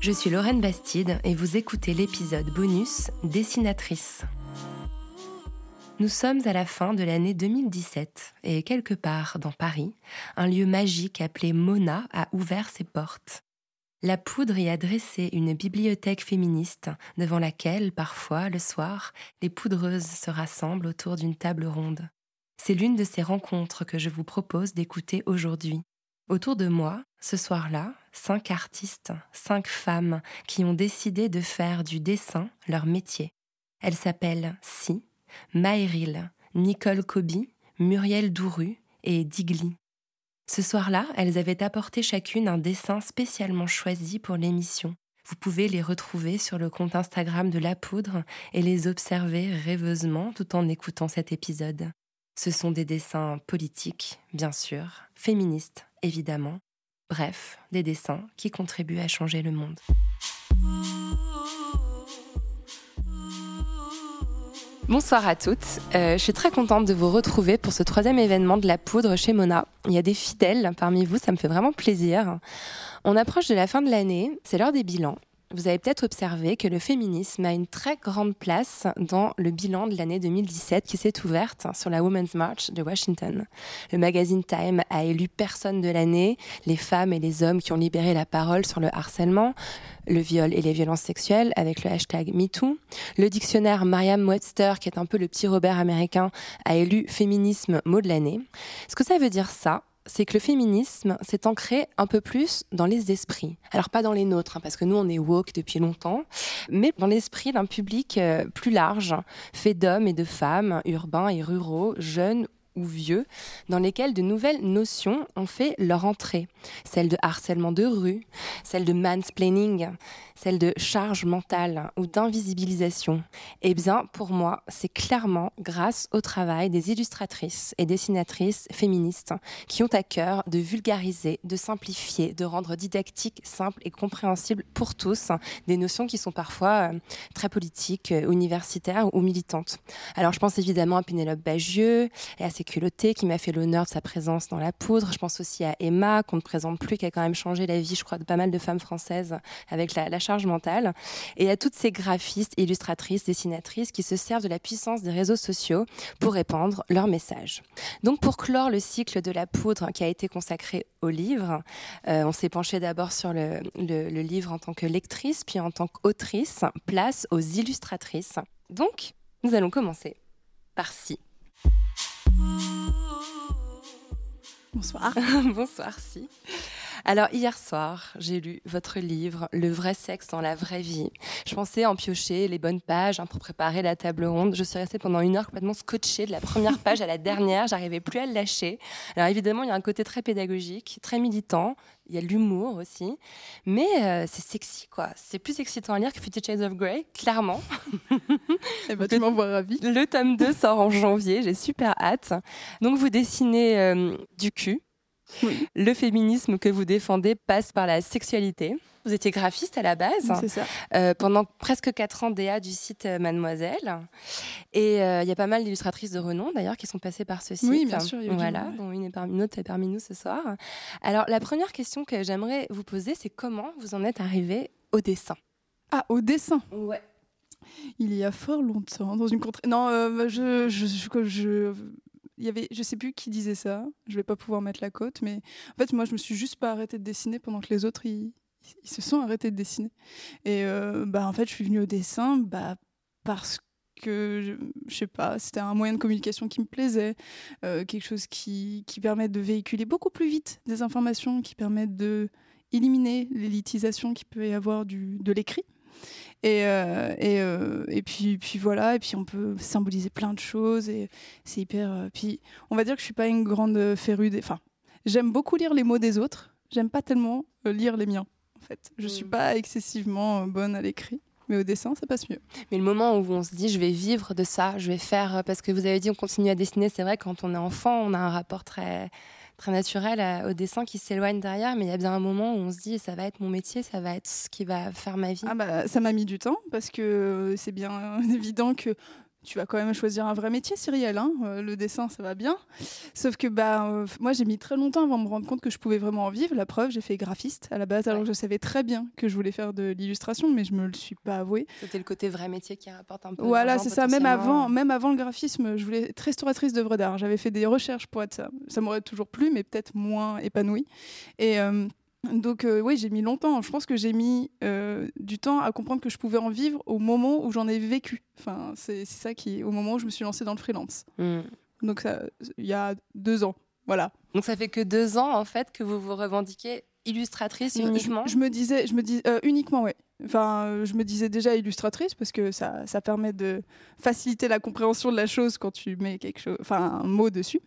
Je suis Lorraine Bastide et vous écoutez l'épisode bonus Dessinatrice. Nous sommes à la fin de l'année 2017 et quelque part dans Paris, un lieu magique appelé Mona a ouvert ses portes. La poudre y a dressé une bibliothèque féministe devant laquelle, parfois, le soir, les poudreuses se rassemblent autour d'une table ronde. C'est l'une de ces rencontres que je vous propose d'écouter aujourd'hui. Autour de moi, ce soir-là, cinq artistes, cinq femmes qui ont décidé de faire du dessin leur métier. Elles s'appellent Si, Maëril, Nicole Coby, Muriel Douru et Digli. Ce soir-là, elles avaient apporté chacune un dessin spécialement choisi pour l'émission. Vous pouvez les retrouver sur le compte Instagram de La Poudre et les observer rêveusement tout en écoutant cet épisode. Ce sont des dessins politiques, bien sûr, féministes, évidemment. Bref, des dessins qui contribuent à changer le monde. Bonsoir à toutes. Euh, je suis très contente de vous retrouver pour ce troisième événement de la poudre chez Mona. Il y a des fidèles parmi vous, ça me fait vraiment plaisir. On approche de la fin de l'année, c'est l'heure des bilans. Vous avez peut-être observé que le féminisme a une très grande place dans le bilan de l'année 2017 qui s'est ouverte sur la Women's March de Washington. Le magazine Time a élu personne de l'année, les femmes et les hommes qui ont libéré la parole sur le harcèlement, le viol et les violences sexuelles avec le hashtag MeToo. Le dictionnaire Merriam-Webster, qui est un peu le petit Robert américain, a élu féminisme mot de l'année. Ce que ça veut dire ça, c'est que le féminisme s'est ancré un peu plus dans les esprits. Alors pas dans les nôtres, hein, parce que nous on est woke depuis longtemps, mais dans l'esprit d'un public euh, plus large, fait d'hommes et de femmes, urbains et ruraux, jeunes ou vieux, dans lesquels de nouvelles notions ont fait leur entrée. Celle de harcèlement de rue, celle de mansplaining, celle de charge mentale ou d'invisibilisation. Eh bien, pour moi, c'est clairement grâce au travail des illustratrices et dessinatrices féministes qui ont à cœur de vulgariser, de simplifier, de rendre didactique, simple et compréhensible pour tous des notions qui sont parfois euh, très politiques, euh, universitaires ou militantes. Alors, je pense évidemment à Pénélope Bagieux et à ses culottées qui m'a fait l'honneur de sa présence dans la poudre. Je pense aussi à Emma, qu'on ne présente plus, qui a quand même changé la vie, je crois, de pas mal de femmes françaises avec la, la charge mentale. Et à toutes ces graphistes, illustratrices, dessinatrices qui se servent de la puissance des réseaux sociaux pour répandre leur message. Donc, pour clore le cycle de la poudre qui a été consacré au livre, euh, on s'est penché d'abord sur le, le- le livre en tant que lectrice, puis en tant qu'autrice, place aux illustratrices. Donc, nous allons commencer par Si. Bonsoir. Bonsoir, Si. Alors, hier soir, j'ai lu votre livre, Le vrai sexe dans la vraie vie. Je pensais en piocher les bonnes pages hein, pour préparer la table ronde. Je suis restée pendant une heure complètement scotchée de la première page à la dernière. J'arrivais plus à le lâcher. Alors, évidemment, il y a un côté très pédagogique, très militant. Il y a l'humour aussi. Mais euh, c'est sexy, quoi. C'est plus excitant à lire que Fifty Shades of Grey, clairement. Eh ben, tu m'envoies ravie. Le tome 2 sort en janvier, j'ai super hâte. Donc vous dessinez euh, du cul. Oui. Le féminisme que vous défendez passe par la sexualité. Vous étiez graphiste à la base, C'est ça. euh, pendant presque 4 ans DA du site euh, Mademoiselle. Et euh, il y a pas mal d'illustratrices de renom d'ailleurs qui sont passées par ce site. Oui, bien sûr, Voilà, dont une, est parmi, une autre est parmi nous ce soir. Alors la première question que j'aimerais vous poser, c'est comment vous en êtes arrivé au dessin? Ah, au dessin? Ouais. Il y a fort longtemps, dans une contrée. Non, euh, je, je, je, je- il y avait, je sais plus qui disait ça. Je vais pas pouvoir mettre la cote, mais en fait, moi, je me suis juste pas arrêtée de dessiner pendant que les autres, ils, se sont arrêtés de dessiner. Et euh, bah, en fait, je suis venue au dessin, bah, parce que je, sais pas, c'était un moyen de communication qui me plaisait, euh, quelque chose qui, permet de véhiculer beaucoup plus vite des informations, qui permet de éliminer l'élitisation qui peut y avoir du, de l'écrit. Et, euh, et, euh, et puis, puis voilà, et puis on peut symboliser plein de choses, et c'est hyper. euh, puis on va dire que je suis pas une grande férue des. Enfin, j'aime beaucoup lire les mots des autres, j'aime pas tellement lire les miens, en fait. Je suis Mm. pas excessivement bonne à l'écrit, mais au dessin, ça passe mieux. Mais le moment où on se dit je vais vivre de ça, je vais faire parce que vous avez dit on continue à dessiner, c'est vrai quand on est enfant, on a un rapport très très naturel à- au dessin qui s'éloigne derrière, mais il y a bien un moment où on se dit ça va être mon métier, ça va être ce qui va faire ma vie. Ah bah, ça m'a mis du temps parce que euh, c'est bien évident que tu vas quand même choisir un vrai métier, Cyrielle. hein. Euh, le dessin, ça va bien. Sauf que bah, euh, moi, j'ai mis très longtemps avant de me rendre compte que je pouvais vraiment en vivre. La preuve, j'ai fait graphiste à la base, alors Ouais. que je savais très bien que je voulais faire de l'illustration, mais je me le suis pas avoué. C'était le côté vrai métier qui rapporte un peu. Voilà, c'est ça. Même avant, même avant le graphisme, je voulais être restauratrice d'œuvres d'art. J'avais fait des recherches pour être ça. Ça m'aurait toujours plu, mais peut-être moins épanouie. Et euh, donc, euh, oui, j'ai mis longtemps. Je pense que j'ai mis euh, du temps à comprendre que je pouvais en vivre au moment où j'en ai vécu. Enfin, c'est ça qui, au moment où je me suis lancée dans le freelance. Mm. Donc, ça, il y a deux ans. Voilà. Donc ça fait que deux ans en fait que vous vous revendiquez illustratrice Je- uniquement? Je, me disais, je me dis euh, uniquement, ouais. Enfin, euh, je me disais déjà illustratrice parce que ça, ça permet de faciliter la compréhension de la chose quand tu mets quelque chose, enfin un mot dessus.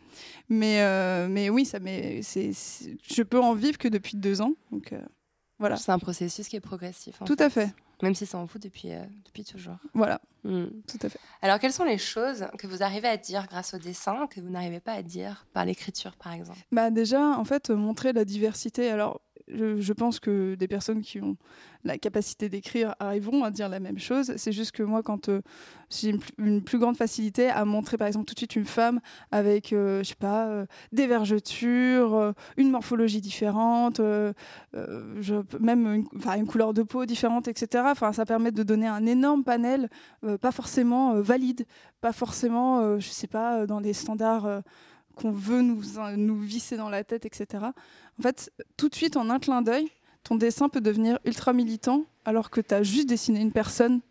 Mais, euh, mais oui, ça met, c'est, c'est- je peux en vivre que depuis deux ans. Donc euh, voilà, C'est un processus qui est progressif. tout à fait. Même si ça en fout depuis, euh, depuis toujours. Voilà, Mm. tout à fait. Alors, quelles sont les choses que vous arrivez à dire grâce au dessin que vous n'arrivez pas à dire par l'écriture, par exemple? Bah déjà, en fait, montrer la diversité. Alors, je, pense que des personnes qui ont la capacité d'écrire arriveront à dire la même chose. C'est juste que moi, quand euh, j'ai une, plus- grande facilité à montrer, par exemple, tout de suite une femme avec, euh, je sais pas, euh, des vergetures, une morphologie différente, même une, une couleur de peau différente, etc. Enfin, ça permet de donner un énorme panel, pas forcément valide, pas forcément, je sais pas, dans des standards. Qu'on veut nous, nous visser dans la tête, etc. En fait, tout de suite, en un clin d'œil, ton dessin peut devenir ultra militant alors que tu as juste dessiné une personne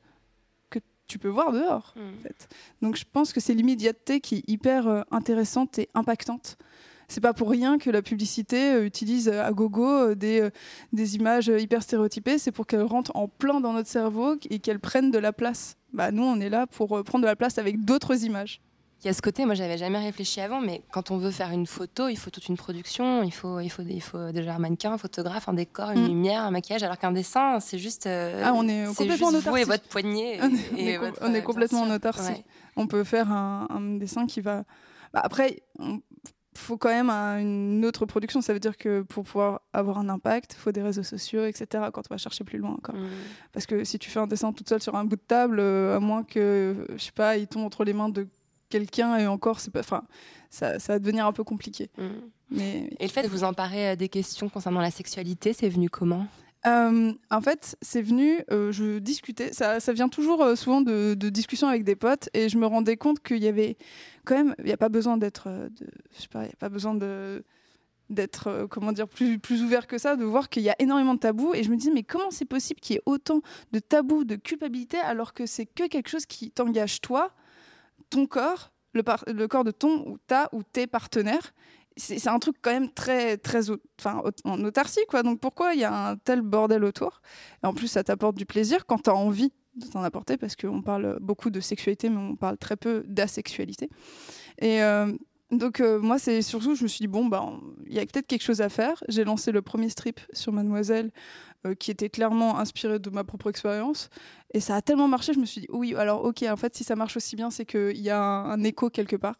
que tu peux voir dehors. En fait. Donc je pense que c'est l'immédiateté qui est hyper euh, intéressante et impactante. C'est pas pour rien que la publicité euh, utilise euh, à gogo des, des images hyper stéréotypées. C'est pour qu'elles rentrent en plein dans notre cerveau et qu'elles prennent de la place. Bah, nous, on est là pour prendre de la place avec d'autres images. Il y a ce côté, moi j'avais jamais réfléchi avant, mais quand on veut faire une photo, il faut toute une production, il faut, il faut, il faut déjà un mannequin, un photographe, un décor, une Mm. lumière, un maquillage, alors qu'un dessin, c'est juste. euh, Ah, on est complètement en juste vous et votre poignet. On est- et- on est et com- votre, on est euh, complètement en autarcie. Ouais. on peut faire un, un dessin qui va. Bah, après, il faut quand même un- une autre production. Ça veut dire que pour pouvoir avoir un impact, il faut des réseaux sociaux, etc. Quand on va chercher plus loin encore. Mm. Parce que si tu fais un dessin toute seule sur un bout de table, euh, à moins que, je sais pas, il tombe entre les mains de quelqu'un et encore, c'est pas. Enfin, ça, ça va devenir un peu compliqué. Mm. Mais Et le fait de vous emparer euh, des questions concernant la sexualité, c'est venu comment? Euh, en fait, c'est venu, euh, je discutais, ça, ça vient toujours euh, souvent de, de discussions avec des potes, et je me rendais compte qu'il y avait quand même, il n'y a pas besoin d'être, je sais pas, il n'y a pas besoin de d'être comment dire plus plus ouvert que ça de voir qu'il y a énormément de tabous et je me dis mais comment c'est possible qu'il y ait autant de tabous de culpabilité alors que c'est que quelque chose qui t'engage toi ton corps le, corps de ton ou ta ou tes partenaires. C'est un truc quand même très très enfin en autarcie quoi. Donc pourquoi il y a un tel bordel autour? Et en plus ça t'apporte du plaisir quand tu as envie de t'en apporter parce qu'on parle beaucoup de sexualité mais on parle très peu d'asexualité. Et euh, donc euh, moi c'est surtout je me suis dit bon on- il y a peut-être quelque chose à faire. J'ai lancé le premier strip sur Mademoiselle euh, qui était clairement inspiré de ma propre expérience et ça a tellement marché je me suis dit oui alors ok en fait si ça marche aussi bien c'est qu'il y a un, écho quelque part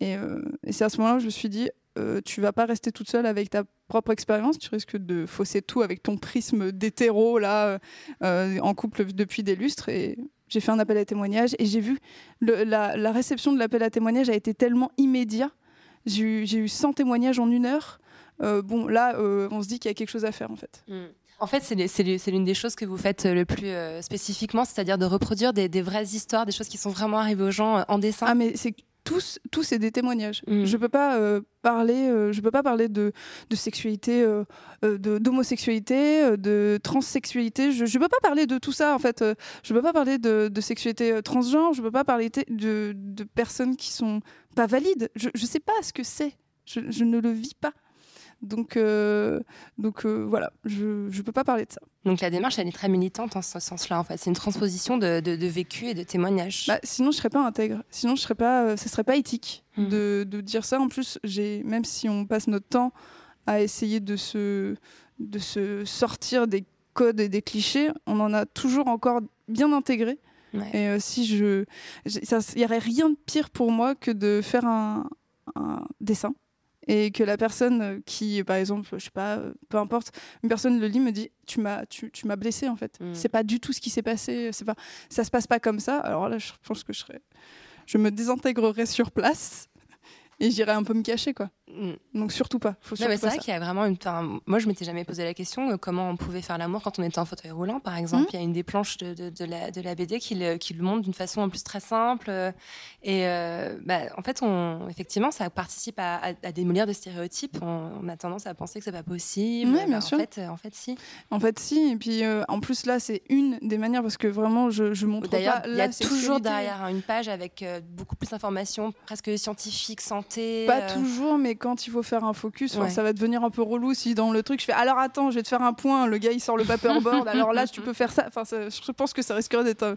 et, euh, et c'est à ce moment-là que je me suis dit euh, tu vas pas rester toute seule avec ta propre expérience, tu risques de fausser tout avec ton prisme d'hétéro là, euh, en couple depuis des lustres. Et j'ai fait un appel à témoignage et j'ai vu la, réception de l'appel à témoignage a été tellement immédiat. J'ai eu, eu 100 témoignages en une heure. Bon, là, on se dit qu'il y a quelque chose à faire en fait. Mm. En fait, c'est l'une des choses que vous faites euh, le plus euh, spécifiquement, c'est-à-dire de reproduire des, des vraies histoires, des choses qui sont vraiment arrivées aux gens euh, en dessin. Ah, mais c'est tous, tous c'est des témoignages. Mm. Je peux pas euh, parler, euh, je peux pas parler de, de sexualité, euh, de d'homosexualité, de transsexualité. Je, je peux pas parler de tout ça en fait. Je peux pas parler de, de sexualité transgenre. Je peux pas parler de, de personnes qui sont pas valides. Je, je sais pas ce que c'est. Je, je ne le vis pas. Donc, euh, donc euh, voilà, je je peux pas parler de ça. Donc la démarche, elle est très militante en ce sens-là. En fait, c'est une transposition de, de, de vécu et de témoignages. Bah, sinon, je serais pas intègre. Sinon, je serais pas, euh, ce serait pas éthique Mhm. de, de dire ça. En plus, j'ai, même si on passe notre temps à essayer de se, de se sortir des codes et des clichés, on en a toujours encore bien intégré. Ouais. Et euh, si je, il y aurait rien de pire pour moi que de faire un, un dessin et que la personne qui, par exemple, je sais pas, peu importe, une personne le lit me dit, tu m'as, tu, tu m'as blessé en fait. Mhm. C'est pas du tout ce qui s'est passé. C'est pas, ça se passe pas comme ça. Alors là, je pense que je serais, je me désintégrerais sur place et j'irais un peu me cacher quoi. Mm. Donc surtout pas. Faut Non, surtout mais c'est pas vrai ça. qu'il y a vraiment une. enfin, moi, je m'étais jamais posé la question euh, comment on pouvait faire l'amour quand on était en fauteuil roulant, par exemple. Mhm. Il y a une des planches de, de, de la, de la BD qui le, qui le montre d'une façon en plus très simple. euh, Et euh, bah, en fait, on, effectivement, ça participe à, à- à démolir des stéréotypes. On, on a tendance à penser que c'est pas possible. Ouais, bien Bah, sûr. En fait, euh, en fait, si. En fait, si. Et puis en plus là, c'est une des manières parce que vraiment, je, je montre D'ailleurs, pas il y a toujours derrière hein, une page avec beaucoup plus d'informations, presque scientifiques, santé. Pas toujours, mais quand il faut faire un focus, enfin, Ouais. ça va devenir un peu relou si dans le truc je fais alors attends, je vais te faire un point, le gars il sort le paperboard, alors là tu peux faire ça. Enfin, ça- je pense que ça risquerait d'être un,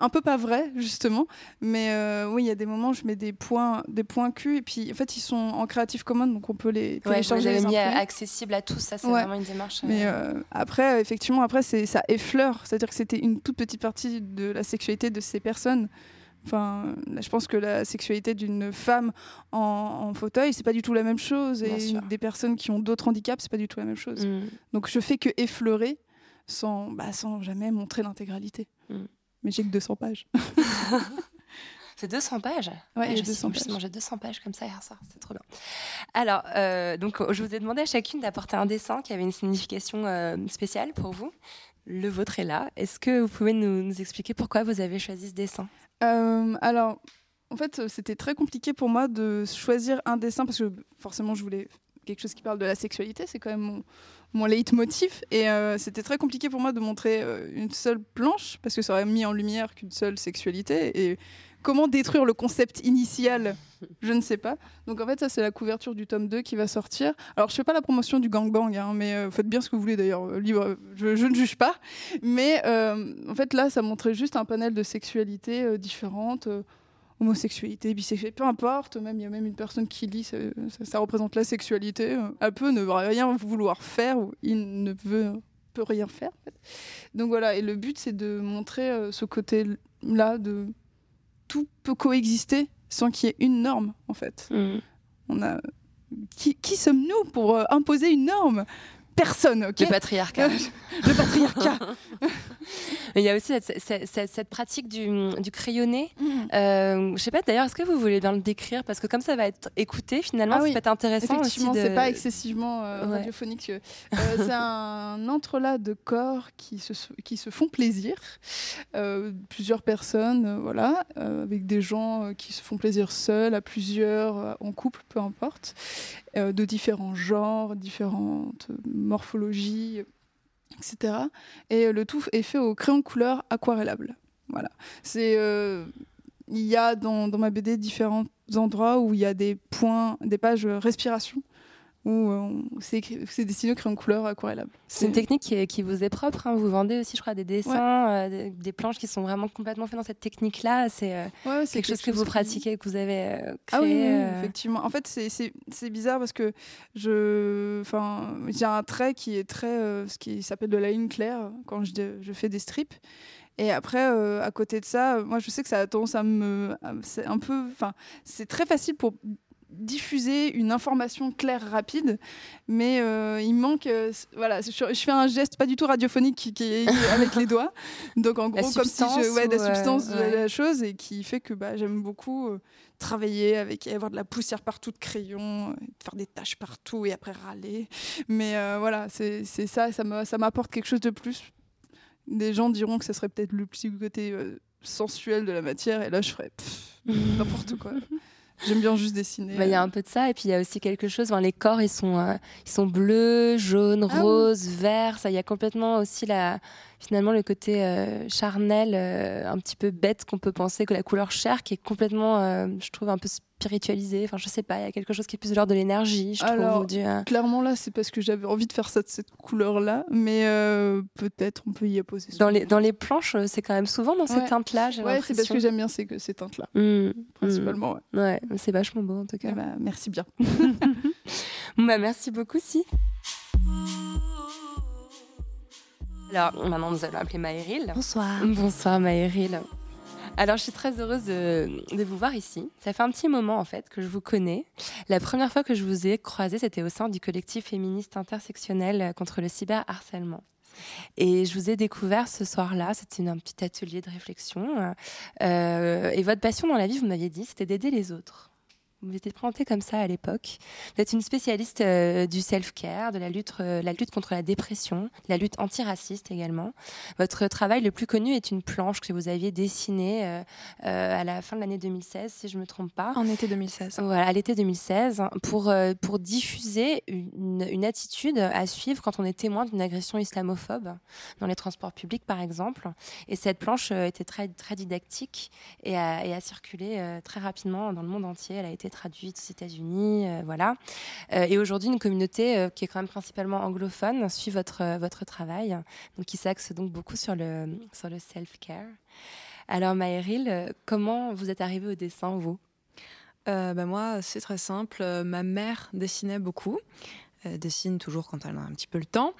un peu pas vrai justement, mais euh, oui, il y a des moments où je mets des points, des points Q et puis en fait ils sont en Creative Commons donc on peut les Ouais, télécharger. avez les mis accessible à tous. Ça, c'est Ouais. vraiment une démarche. Mais euh, euh, après, effectivement, après, ça effleure. C'est-à-dire que c'était une toute petite partie de la sexualité de ces personnes. Enfin, je pense que la sexualité d'une femme en, en fauteuil, c'est pas du tout la même chose. Bien Et sûr. des personnes qui ont d'autres handicaps, c'est pas du tout la même chose. mm. Donc je fais que effleurer sans, bah, sans jamais montrer l'intégralité. Mm. Mais j'ai que 200 pages. C'est 200 pages. Ouais, il y a je 200 me suis pages. mangé 200 pages comme ça hier soir, c'est trop bien. Alors, euh, donc, je vous ai demandé à chacune d'apporter un dessin qui avait une signification euh, spéciale pour vous. Le vôtre est là. Est-ce que vous pouvez nous, nous expliquer pourquoi vous avez choisi ce dessin? Euh, alors, en fait, c'était très compliqué pour moi de choisir un dessin parce que forcément, je voulais quelque chose qui parle de la sexualité. C'est quand même mon, leitmotiv. Et euh, c'était très compliqué pour moi de montrer euh, une seule planche parce que ça aurait mis en lumière qu'une seule sexualité. Comment détruire le concept initial Je ne sais pas. Donc en fait, ça, c'est la couverture du tome 2 qui va sortir. Alors, je fais pas la promotion du gangbang, hein, mais euh, faites bien ce que vous voulez d'ailleurs. euh, Libre, je, ne juge pas. Mais euh, en fait, là, ça montrait juste un panel de sexualités euh, différentes. homosexualité, bisexualité, peu importe. Même il y a même une personne qui lit, ça, ça- représente la sexualité. Elle peut ne rien vouloir faire ou il ne veut peut rien faire. Donc voilà. Et le but, c'est de montrer ce côté-là de tout peut coexister sans qu'il y ait une norme, en fait. On a qui, qui sommes-nous pour euh, imposer une norme? Personne, ok Le patriarcat. Le patriarcat. Il y a aussi cette, cette- cette- cette pratique du, du crayonné. Mhm. Euh, je sais pas d'ailleurs, est-ce que vous voulez bien le décrire? Parce que comme ça va être écouté, finalement, Ah ça oui. peut être intéressant Effectivement, de- c'est pas excessivement euh, Ouais. radiophonique. Euh, c'est un entrelac de corps qui se, qui se font plaisir. Euh, plusieurs personnes, euh, voilà, avec des gens qui se font plaisir seuls, à plusieurs, en couple, peu importe, euh, de différents genres, différentes morphologies, etc. Et euh, le tout est fait au crayon couleur aquarellable. Voilà. C'est euh, il y a dans, dans ma BD différents endroits où il y a des points, des pages euh, respiration où euh, c'est écrit- c'est dessiné au crayon de couleur aquarellable. C'est une technique qui, est- qui vous est propre. hein. Vous vendez aussi, je crois, des dessins, euh, des, des planches qui sont vraiment complètement faites dans cette technique-là. C'est euh, Ouais, quelque chose que vous pratiquez, que vous avez créé. Ah oui, oui, oui, effectivement. En fait, c'est- bizarre parce que je, enfin, j'ai un trait qui est très, ce qui s'appelle de la ligne claire quand je, je fais des strips. Et après, euh, à côté de ça, euh, moi, je sais que ça a tendance à me, c'est un peu, enfin, c'est très facile pour diffuser une information claire rapide mais euh, il manque euh, voilà je, je fais un geste pas du tout radiophonique qui, qui est avec les doigts donc en gros comme si je ouais de ou, la euh, substance de ouais. la chose et qui fait que bah, j'aime beaucoup euh, travailler avec avoir de la poussière partout de crayon, euh, faire des tâches partout et après râler. Mais euh, voilà, c'est ça, ça m'apporte quelque chose de plus. Des gens diront que ce serait peut-être le petit côté euh, sensuel de la matière et là je ferais n'importe quoi. J'aime bien juste dessiner. Bah, Il y a un peu de ça, et puis il y a aussi quelque chose. enfin, les corps, ils sont, euh, ils sont bleus, jaunes, Ah oui. roses, verts. Ça, il y a complètement aussi la, finalement le côté euh, charnel, euh, un petit peu bête qu'on peut penser que la couleur chair, qui est complètement, euh, je trouve, un peu spiritualisée. Enfin, je sais pas, il y a quelque chose qui est plus de l'ordre de l'énergie, je Alors, trouve. du, Clairement, là, c'est parce que j'avais envie de faire ça de cette couleur-là, mais peut-être on peut y apposer. Dans les, dans les planches, c'est quand même souvent dans ces Ouais. teintes-là, j'ai Ouais, c'est parce que j'aime bien ces, ces teintes-là, Mm, principalement. ouais. mm. Ouais, c'est vachement beau en tout cas. Ah bah, merci bien. Bah, merci beaucoup, si. Alors, maintenant, nous allons appeler Maëril. Bonsoir. Bonsoir, Maëril. Alors, je suis très heureuse de, de vous voir ici. Ça fait un petit moment, en fait, que je vous connais. La première fois que je vous ai croisé, c'était au sein du collectif féministe intersectionnel contre le cyberharcèlement. Et je vous ai découvert ce soir-là. C'était un petit atelier de réflexion. Euh, et votre passion dans la vie, vous m'aviez dit, c'était d'aider les autres. Vous étiez présenté comme ça à l'époque. Vous êtes une spécialiste euh, du self-care, de la lutte, euh, la lutte contre la dépression, de la lutte antiraciste également. Votre travail le plus connu est une planche que vous aviez dessinée euh, à la fin de l'année 2016, si je ne me trompe pas. En été 2016. Voilà, à l'été 2016, pour, euh, pour diffuser une, une attitude à suivre quand on est témoin d'une agression islamophobe dans les transports publics, par exemple. Et cette planche était très, très didactique et a, et a circulé très rapidement dans le monde entier. Elle a été traduite aux États-Unis, euh, voilà. Euh, et aujourd'hui, une communauté euh, qui est quand même principalement anglophone suit votre, votre travail, donc qui s'axe donc beaucoup sur le, sur le self-care. Alors, Maëril, comment vous êtes arrivée au dessin, vous? Euh, bah, moi, c'est très simple. Ma mère dessinait beaucoup. Elle dessine toujours quand elle a un petit peu le temps.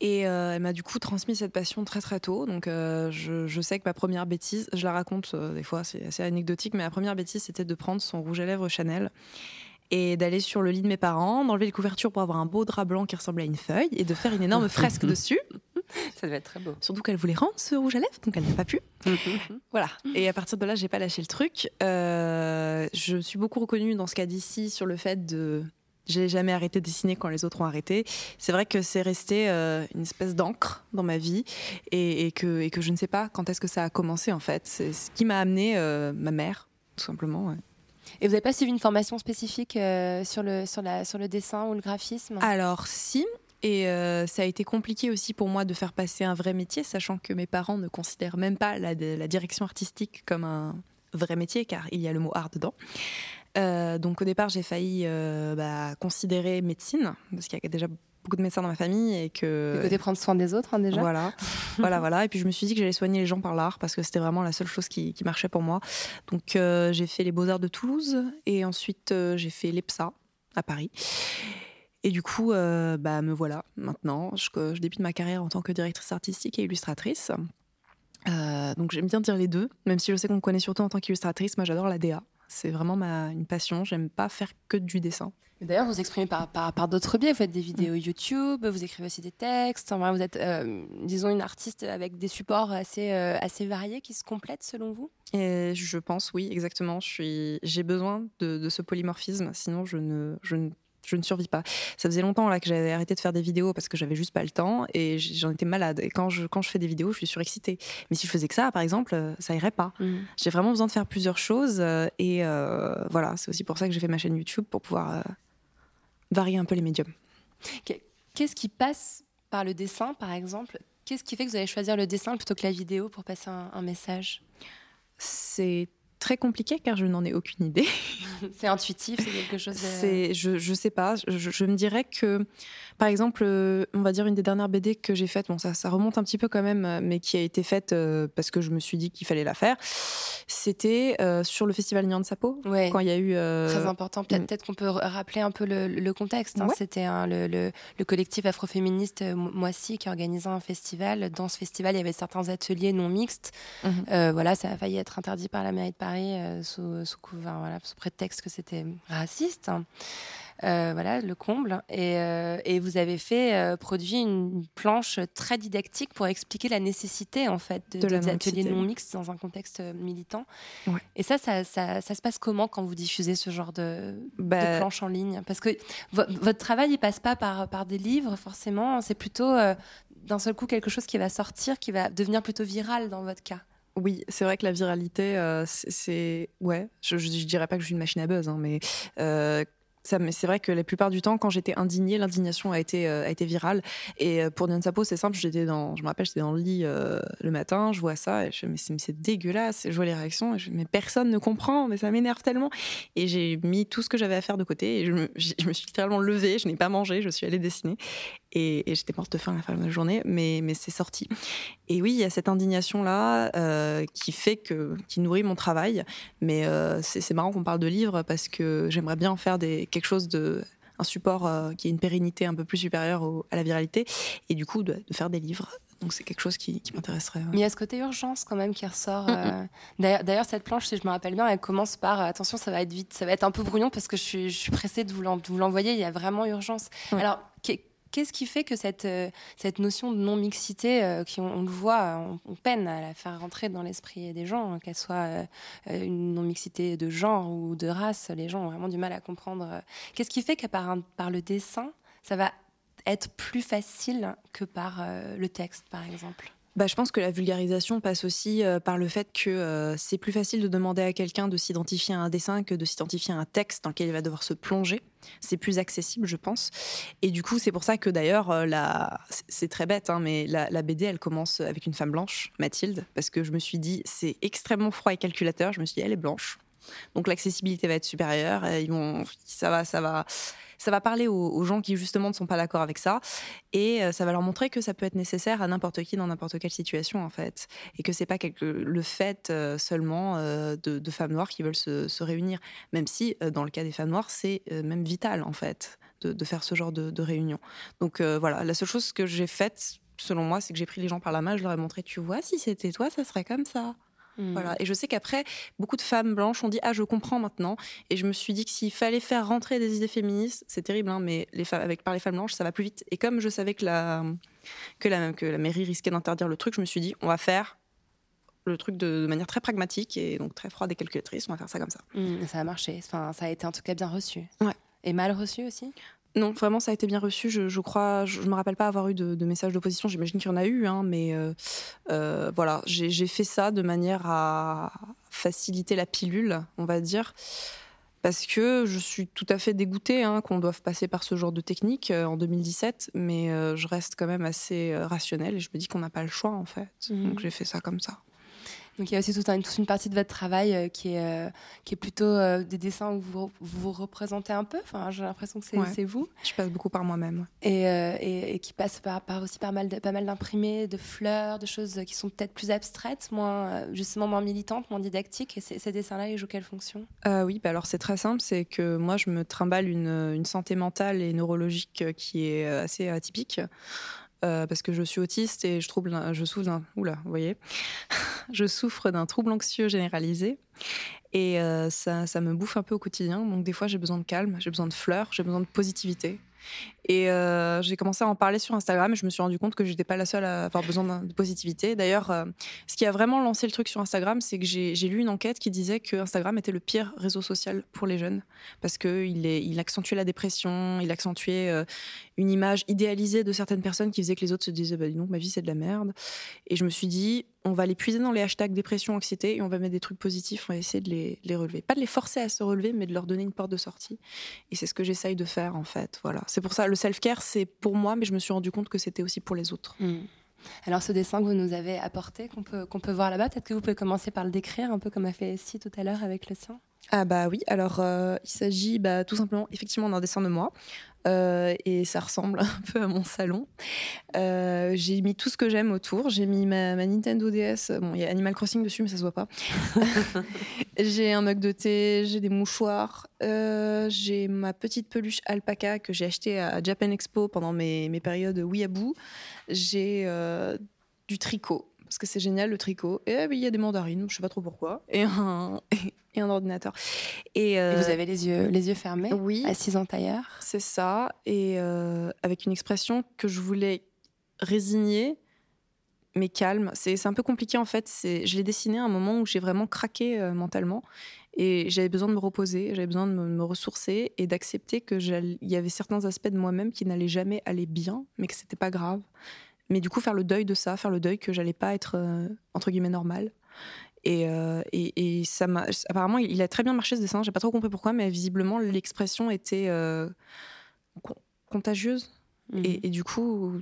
Et euh, elle m'a du coup transmis cette passion très très tôt. Donc euh, je, je sais que ma première bêtise, je la raconte euh, des fois, c'est assez anecdotique, mais la première bêtise, c'était de prendre son rouge à lèvres Chanel et d'aller sur le lit de mes parents, d'enlever les couvertures pour avoir un beau drap blanc qui ressemblait à une feuille et de faire une énorme fresque dessus. Ça devait être très beau. Surtout qu'elle voulait rendre ce rouge à lèvres, donc elle n'a pas pu. Voilà. Et à partir de là, j'ai pas lâché le truc. Euh, je suis beaucoup reconnue dans ce cas d'ici sur le fait de. J'ai jamais arrêté de dessiner quand les autres ont arrêté. C'est vrai que c'est resté euh, une espèce d'encre dans ma vie et, et que, et que je ne sais pas quand est-ce que ça a commencé en fait. C'est ce qui m'a amené euh, ma mère, tout simplement. ouais. Et vous n'avez pas suivi une formation spécifique euh, sur, le, sur, la, sur le dessin ou le graphisme? Alors si. Et euh, ça a été compliqué aussi pour moi de faire passer un vrai métier, sachant que mes parents ne considèrent même pas la, la direction artistique comme un vrai métier, car il y a le mot art dedans. Euh, donc au départ, j'ai failli euh, bah, considérer médecine, parce qu'il y a déjà beaucoup de médecins dans ma famille et que... Le côté prendre soin des autres, hein, déjà Voilà, voilà, voilà. Et puis je me suis dit que j'allais soigner les gens par l'art parce que c'était vraiment la seule chose qui, qui marchait pour moi. Donc euh, j'ai fait les Beaux-Arts de Toulouse et ensuite j'ai fait l'EPSA à Paris. Et du coup, bah, me voilà maintenant. Je, je débute ma carrière en tant que directrice artistique et illustratrice. Euh, donc j'aime bien dire les deux, même si je sais qu'on me connaît surtout en tant qu'illustratrice. Moi, j'adore la DA. C'est vraiment ma, une passion. J'aime pas faire que du dessin. D'ailleurs, vous exprimez par, par, par d'autres biais. Vous faites des vidéos YouTube, vous écrivez aussi des textes. Enfin, vous êtes, euh, disons, une artiste avec des supports assez, euh, assez variés qui se complètent selon vous? Et je pense, oui, exactement. Suis, j'ai besoin de, de ce polymorphisme, sinon je ne, je ne, je ne survis pas. Ça faisait longtemps là que j'avais arrêté de faire des vidéos parce que j'avais juste pas le temps et j'en étais malade. Et quand je, quand je fais des vidéos, je suis surexcitée. Mais si je faisais que ça, par exemple, euh, ça irait pas. J'ai vraiment besoin de faire plusieurs choses euh, et euh, voilà, c'est aussi pour ça que j'ai fait ma chaîne YouTube pour pouvoir euh, varier un peu les médiums. Qu'est-ce qui passe par le dessin, par exemple? Qu'est-ce qui fait que vous allez choisir le dessin plutôt que la vidéo pour passer un, un message? C'est très compliqué car je n'en ai aucune idée. C'est intuitif, c'est quelque chose de... C'est, je, je sais pas. Je, je me dirais que, par exemple, euh, on va dire une des dernières BD que j'ai faites, bon, ça, ça remonte un petit peu quand même, euh, mais qui a été faite euh, parce que je me suis dit qu'il fallait la faire. C'était euh, sur le festival Nyan Sapo, Ouais. quand il y a eu. euh, Très important. Peut-être peut-être qu'on peut rappeler un peu le, le contexte. hein. Ouais. C'était le, le- le collectif afroféministe Mo- Moissy qui organisait un festival. Dans ce festival, il y avait certains ateliers non mixtes. Euh, voilà, ça a failli être interdit par la mairie de Paris euh, sous, sous, couvert- voilà, sous prétexte que c'était raciste. Euh, voilà, le comble. Et, euh, et vous avez fait euh, produit une planche très didactique pour expliquer la nécessité en fait de, De des ateliers non mixtes dans un contexte militant. Ouais. Et ça ça, ça, ça se passe comment quand vous diffusez ce genre de, Bah, de planche en ligne? Parce que vo- votre travail, il passe pas par, par des livres forcément. C'est plutôt d'un seul coup quelque chose qui va sortir, qui va devenir plutôt viral dans votre cas. Oui, c'est vrai que la viralité, euh, c'est-. Ouais, je, je, je dirais pas que je suis une machine à buzz, hein, mais. euh, mais c'est vrai que la plupart du temps, quand j'étais indignée, l'indignation a été euh, a été virale. Et pour Diane Sapo, c'est simple. J'étais dans, je me rappelle, j'étais dans le lit le matin, je vois ça, et je mais c'est dégueulasse. Je vois les réactions, et je, mais personne ne comprend, mais ça m'énerve tellement. Et j'ai mis tout ce que j'avais à faire de côté, et je me, je me suis littéralement levée, je n'ai pas mangé, je suis allée dessiner, et, et j'étais morte de faim à la fin de la journée, mais mais c'est sorti. Et oui, il y a cette indignation-là euh, qui fait que, qui nourrit mon travail. Mais euh, c'est marrant qu'on parle de livres parce que j'aimerais bien faire des, quelque chose de un support euh, qui ait une pérennité un peu plus supérieure au- à la viralité et du coup de, de faire des livres. Donc c'est quelque chose qui, qui m'intéresserait. ouais. Mais il y a ce côté urgence quand même qui ressort. Mm, euh. D'ailleurs, d'ailleurs, cette planche, si je me rappelle bien, elle commence par euh, attention, ça va être vite, ça va être un peu brouillon parce que je suis, je suis pressée de vous l'envoyer. Il y a vraiment urgence. Ouais. Alors, qu'est-ce qui fait que cette, euh, notion de non-mixité, euh, qui on, le voit, on, peine à la faire rentrer dans l'esprit des gens, hein, qu'elle soit euh, une non-mixité de genre ou de race, les gens ont vraiment du mal à comprendre. Qu'est-ce qui fait que par, par le dessin, ça va être plus facile que par le texte, par exemple? Bah, je pense que la vulgarisation passe aussi euh, par le fait que euh, c'est plus facile de demander à quelqu'un de s'identifier à un dessin que de s'identifier à un texte dans lequel il va devoir se plonger. C'est plus accessible, je pense. Et du coup, c'est pour ça que d'ailleurs, euh, la... c'est- très bête, hein, mais la, la BD, elle commence avec une femme blanche, Mathilde, parce que je me suis dit, c'est extrêmement froid et calculateur. Je me suis dit, elle est blanche. Donc l'accessibilité va être supérieure. Ils vont, ça va, ça va, ça va parler aux, gens qui justement ne sont pas d'accord avec ça, et euh, ça va leur montrer que ça peut être nécessaire à n'importe qui dans n'importe quelle situation en fait, et que c'est pas le fait euh, seulement euh, de, femmes noires qui veulent se, réunir, même si dans le cas des femmes noires c'est même vital en fait de, faire ce genre de, réunion. Donc voilà, la seule chose que j'ai faite selon moi, c'est que j'ai pris les gens par la main, je leur ai montré, tu vois, si c'était toi, ça serait comme ça. Voilà. Et je sais qu'après, beaucoup de femmes blanches ont dit Ah, je comprends maintenant. Et je me suis dit que s'il fallait faire rentrer des idées féministes, c'est terrible, hein, mais les femmes, avec, par les femmes blanches, ça va plus vite. Et comme je savais que la, que la, que la mairie risquait d'interdire le truc, je me suis dit On va faire le truc de, de manière très pragmatique et donc très froide et calculatrice. On va faire ça comme ça. Hmm, ça a marché. Enfin, ça a été en tout cas bien reçu. Ouais. Et mal reçu aussi? Non, vraiment, ça a été bien reçu. Je, je crois, je, je me rappelle pas avoir eu de, de messages d'opposition. J'imagine qu'il y en a eu, hein, mais euh, euh, voilà, j'ai fait ça de manière à faciliter la pilule, on va dire. Parce que je suis tout à fait dégoûtée hein, qu'on doive passer par ce genre de technique euh, en 2017, mais je reste quand même assez rationnelle et je me dis qu'on n'a pas le choix en fait. Mhm. Donc j'ai fait ça comme ça. Donc il y a aussi toute, un- toute une partie de votre travail euh, qui, est, euh, qui est plutôt euh, des dessins où vous vous, représentez un peu. Enfin, j'ai l'impression que c'est Ouais. vous. Je passe beaucoup par moi-même. Et, et, et qui passe par, par aussi par mal de- pas mal d'imprimés, de fleurs, de choses qui sont peut-être plus abstraites, moins, justement moins militantes, moins didactiques. Et ces, dessins-là, ils jouent quelle fonction? Oui, bah alors c'est très simple, c'est que moi je me trimballe une, une santé mentale et neurologique qui est assez atypique. Euh, parce que je suis autiste et je, trouble, je souffre d'un oula, vous voyez, je souffre d'un trouble anxieux généralisé et euh, ça, ça me bouffe un peu au quotidien. Donc des fois j'ai besoin de calme, j'ai besoin de fleurs, j'ai besoin de positivité. Et euh, j'ai commencé à en parler sur Instagram et je me suis rendu compte que j'étais pas la seule à avoir besoin de positivité. D'ailleurs, euh, ce qui a vraiment lancé le truc sur Instagram, c'est que j'ai lu une enquête qui disait que Instagram était le pire réseau social pour les jeunes parce que il, est, il accentuait la dépression, il accentuait euh, une image idéalisée de certaines personnes qui faisait que les autres se disaient bah, dis ma vie c'est de la merde. Et je me suis dit on va les puiser dans les hashtags dépression, anxiété et on va mettre des trucs positifs, on va essayer de les, les relever. Pas de les forcer à se relever, mais de leur donner une porte de sortie. Et c'est ce que j'essaye de faire en fait. Voilà. C'est pour ça le self-care c'est pour moi, mais je me suis rendu compte que c'était aussi pour les autres. Alors ce dessin que vous nous avez apporté, qu'on peut, qu'on peut voir là-bas, peut-être que vous pouvez commencer par le décrire, un peu comme a fait Essie tout à l'heure avec le sien. Ah bah oui, alors euh, il s'agit bah, tout simplement effectivement d'un dessin de moi. Euh, et ça ressemble un peu à mon salon. Euh, j'ai mis tout ce que j'aime autour. J'ai mis ma, ma Nintendo DS. Bon, il y a Animal Crossing dessus, mais ça se voit pas. j'ai un mug de thé, j'ai des mouchoirs, euh, j'ai ma petite peluche alpaca que j'ai achetée à Japan Expo pendant mes, mes périodes Weeaboo. J'ai du tricot parce que c'est génial le tricot. Et il y a des mandarines, je sais pas trop pourquoi, et un, et un ordinateur. Et, Et euh, vous avez les yeux, les yeux fermés, oui, assise en tailleur. c'est ça. Et euh, avec une expression que je voulais résigner, mais calme. C'est un peu compliqué en fait. Je l'ai dessiné à un moment où j'ai vraiment craqué euh, mentalement. Et j'avais besoin de me reposer, j'avais besoin de me, me ressourcer et d'accepter que j'all- il y avait certains aspects de moi-même qui n'allaient jamais aller bien, mais que c'était pas grave. Mais du coup, faire le deuil de ça, faire le deuil que j'allais pas être euh, entre guillemets normale. Et, euh, et, et ça m'a. Apparemment, il a très bien marché ce dessin. J'ai pas trop compris pourquoi, mais visiblement, l'expression était euh, con- contagieuse. Mhm. Et, et du coup,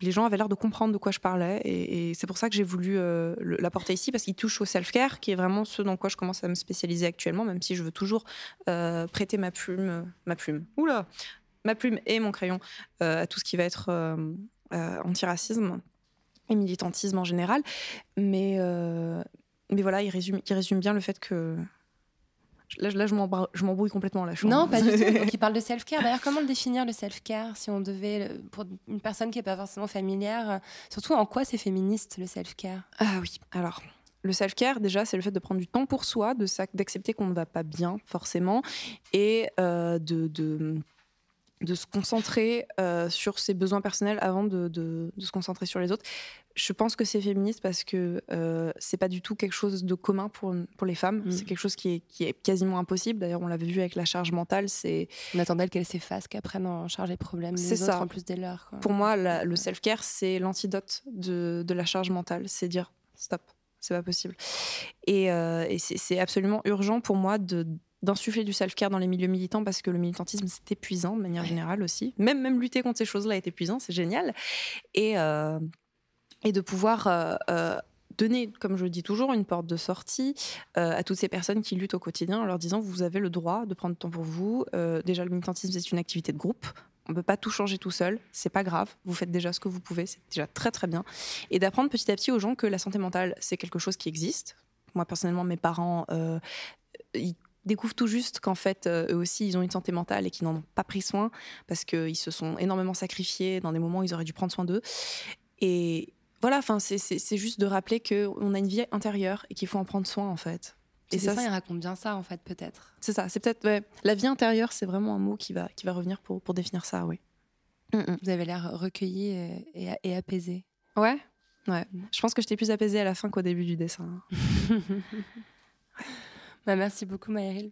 les gens avaient l'air de comprendre de quoi je parlais. Et, c'est pour ça que j'ai voulu euh, l'apporter ici, parce qu'il touche au self-care, qui est vraiment ce dans quoi je commence à me spécialiser actuellement, même si je veux toujours prêter ma plume. Ma plume. Oula Ma plume et mon crayon à tout ce qui va être antiracisme et militantisme en général. Mais, euh, mais voilà, il résume, il résume bien le fait que. Là, je- là je m'embrouille complètement. Là, Non, pas du tout. Donc, il parle de self-care. D'ailleurs, comment le définir, le self-care, si on devait, le- pour une personne qui n'est pas forcément familière, euh, surtout en quoi c'est féministe, le self-care? Ah oui, alors. Le self-care, déjà, c'est le fait de prendre du temps pour soi, d'accepter qu'on ne va pas bien, forcément, et euh, de, de, de se concentrer euh, sur ses besoins personnels avant de, de- de se concentrer sur les autres. Je pense que c'est féministe parce que euh, c'est pas du tout quelque chose de commun pour, pour les femmes. Mm. C'est quelque chose qui est, qui est quasiment impossible. D'ailleurs, on l'avait vu avec la charge mentale. C'est On attend d'elle qu'elle s'efface, qu'elle prenne en charge les problèmes C'est des autres ça. en plus des leurs. quoi. Pour moi, la- le self-care, c'est l'antidote de, de la charge mentale. C'est dire stop, c'est pas possible. Et, euh, et c'est absolument urgent pour moi de d'insuffler du self-care dans les milieux militants parce que le militantisme c'est épuisant de manière générale aussi. Même même lutter contre ces choses-là est épuisant, c'est génial. Et euh, et de pouvoir euh, euh, donner, comme je le dis toujours, une porte de sortie euh, à toutes ces personnes qui luttent au quotidien en leur disant vous avez le droit de prendre du temps pour vous. Euh, déjà, le militantisme, c'est une activité de groupe. On ne peut pas tout changer tout seul, c'est pas grave. Vous faites déjà ce que vous pouvez, c'est déjà très très bien. Et d'apprendre petit à petit aux gens que la santé mentale, c'est quelque chose qui existe. Moi, personnellement, mes parents, euh, ils découvrent tout juste qu'en fait, euh, eux aussi, ils ont une santé mentale et qu'ils n'en ont pas pris soin parce qu'ils se sont énormément sacrifiés dans des moments où ils auraient dû prendre soin d'eux. Et voilà, enfin, c'est- juste de rappeler qu'on a une vie intérieure et qu'il faut en prendre soin, en fait. Et ça, ça, il raconte bien ça, en fait, peut-être. c'est ça. C'est peut-être ouais, la vie intérieure, c'est vraiment un mot qui va qui va revenir pour pour définir ça, oui. Mm, mm. Vous avez l'air recueilli et, et apaisé. Ouais, ouais. Mm. Je pense que j'étais plus apaisée à la fin qu'au début du dessin. Bah, merci beaucoup, Maëryl.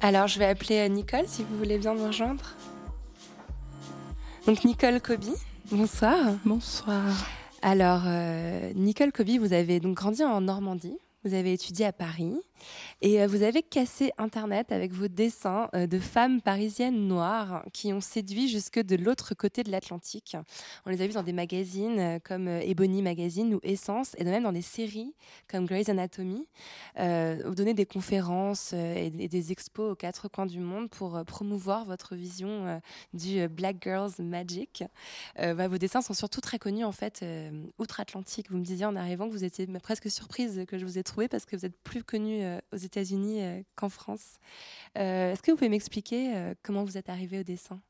Alors, je vais appeler euh, Nicole, si vous voulez bien nous rejoindre. Donc, Nicole Kobi, bonsoir. Bonsoir. Alors, euh, Nicole Kobi, vous avez donc grandi en Normandie, vous avez étudié à Paris et euh, vous avez cassé Internet avec vos dessins euh, de femmes parisiennes noires qui ont séduit jusque de l'autre côté de l'Atlantique. On les a vus dans des magazines euh, comme Ebony Magazine ou Essence et même dans des séries comme Grey's Anatomy. Vous donnez des conférences et, des expos aux quatre coins du monde pour promouvoir votre vision du Black Girls Magic. Bah, vos dessins sont surtout très connus en fait outre-Atlantique. Vous me disiez en arrivant que vous étiez presque surprise que je vous ai trouvé parce que vous êtes plus connue aux États-Unis euh, qu'en France. Euh, Est-ce que vous pouvez m'expliquer euh, comment vous êtes arrivée au dessin?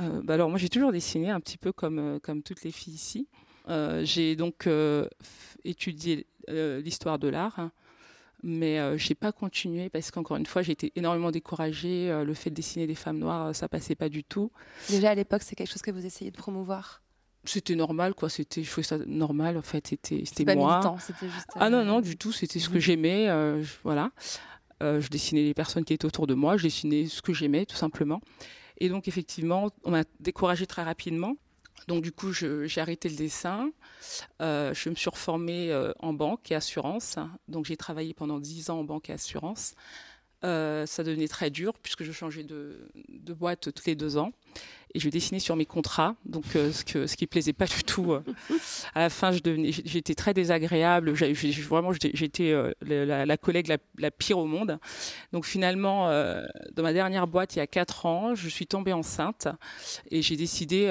Euh, bah alors moi j'ai toujours dessiné un petit peu comme, euh, comme toutes les filles ici. Euh, j'ai donc euh, étudié euh, l'histoire de l'art, hein, mais euh, j'ai pas continué parce qu'encore une fois j'ai été énormément découragée. Euh, le fait de dessiner des femmes noires, euh, ça passait pas du tout. Déjà à l'époque, c'est quelque chose que vous essayez de promouvoir? C'était normal quoi, c'était je trouvais ça normal en fait, c'était c'était moi. militant, c'était juste. Ah non euh, non du tout, c'était ce que Mhm. j'aimais, euh, je- voilà. Euh, je dessinais les personnes qui étaient autour de moi, je dessinais ce que j'aimais tout simplement. Et donc effectivement, on m'a découragée très rapidement. Donc du coup, je- j'ai arrêté le dessin. Euh, je me suis reformée en banque et assurance. Donc j'ai travaillé pendant 10 ans en banque et assurance. Ça devenait très dur puisque je changeais de, de boîte tous les deux ans et je dessinais sur mes contrats, donc euh, ce que ce qui plaisait pas du tout. euh. À la fin, j'étais très désagréable. J'ai- j'ai- vraiment, j'étais euh, la, la- collègue la, la pire au monde. Donc finalement, euh, dans ma dernière boîte, il y a quatre ans, je suis tombée enceinte et j'ai décidé.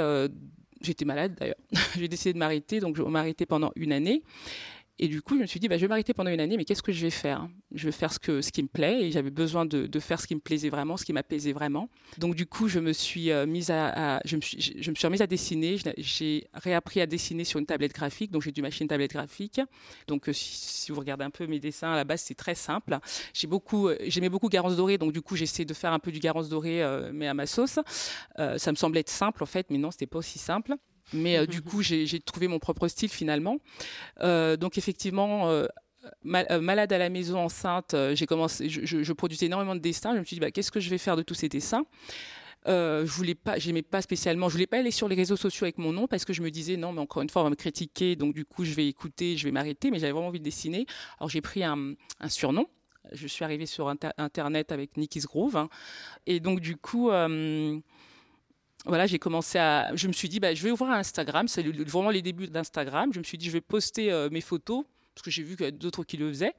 J'étais malade d'ailleurs. j'ai décidé de m'arrêter, donc je m'arrêter pendant une année. Et du coup, je me suis dit, bah, je vais m'arrêter pendant une année, mais qu'est-ce que je vais faire? Je vais faire ce, que, ce qui me plaît, et j'avais besoin de, faire ce qui me plaisait vraiment, ce qui m'apaisait vraiment. Donc du coup, je me suis euh, mise à, je me suis, je me suis remise à dessiner. J'ai réappris à dessiner sur une tablette graphique, donc j'ai dû m'acheter une tablette graphique. Donc euh, si, vous regardez un peu mes dessins, à la base, c'est très simple. J'ai beaucoup, euh, j'aimais beaucoup Garance Doré, donc du coup, j'essaie de faire un peu du Garance Doré, euh, mais à ma sauce. Ça me semblait être simple en fait, mais non, c'était pas aussi simple. Mais euh, du coup, j'ai trouvé mon propre style finalement. Euh, donc effectivement, euh, mal- malade à la maison, enceinte, j'ai commencé, je, je- je produisais énormément de dessins. Je me suis dit, bah, qu'est-ce que je vais faire de tous ces dessins? Euh, je voulais pas, j'aimais pas spécialement, je voulais pas aller sur les réseaux sociaux avec mon nom parce que je me disais non, mais encore une fois, on va me critiquer, donc du coup, je vais écouter, je vais m'arrêter, mais j'avais vraiment envie de dessiner. Alors j'ai pris un, un surnom. Je suis arrivée sur inter internet avec Nicky's Groove, hein. et donc du coup. Euh, voilà, j'ai commencé à. Je me suis dit, bah, je vais ouvrir Instagram. C'est vraiment les débuts d'Instagram. Je me suis dit, je vais poster euh, mes photos parce que j'ai vu qu'il y a d'autres qui le faisaient.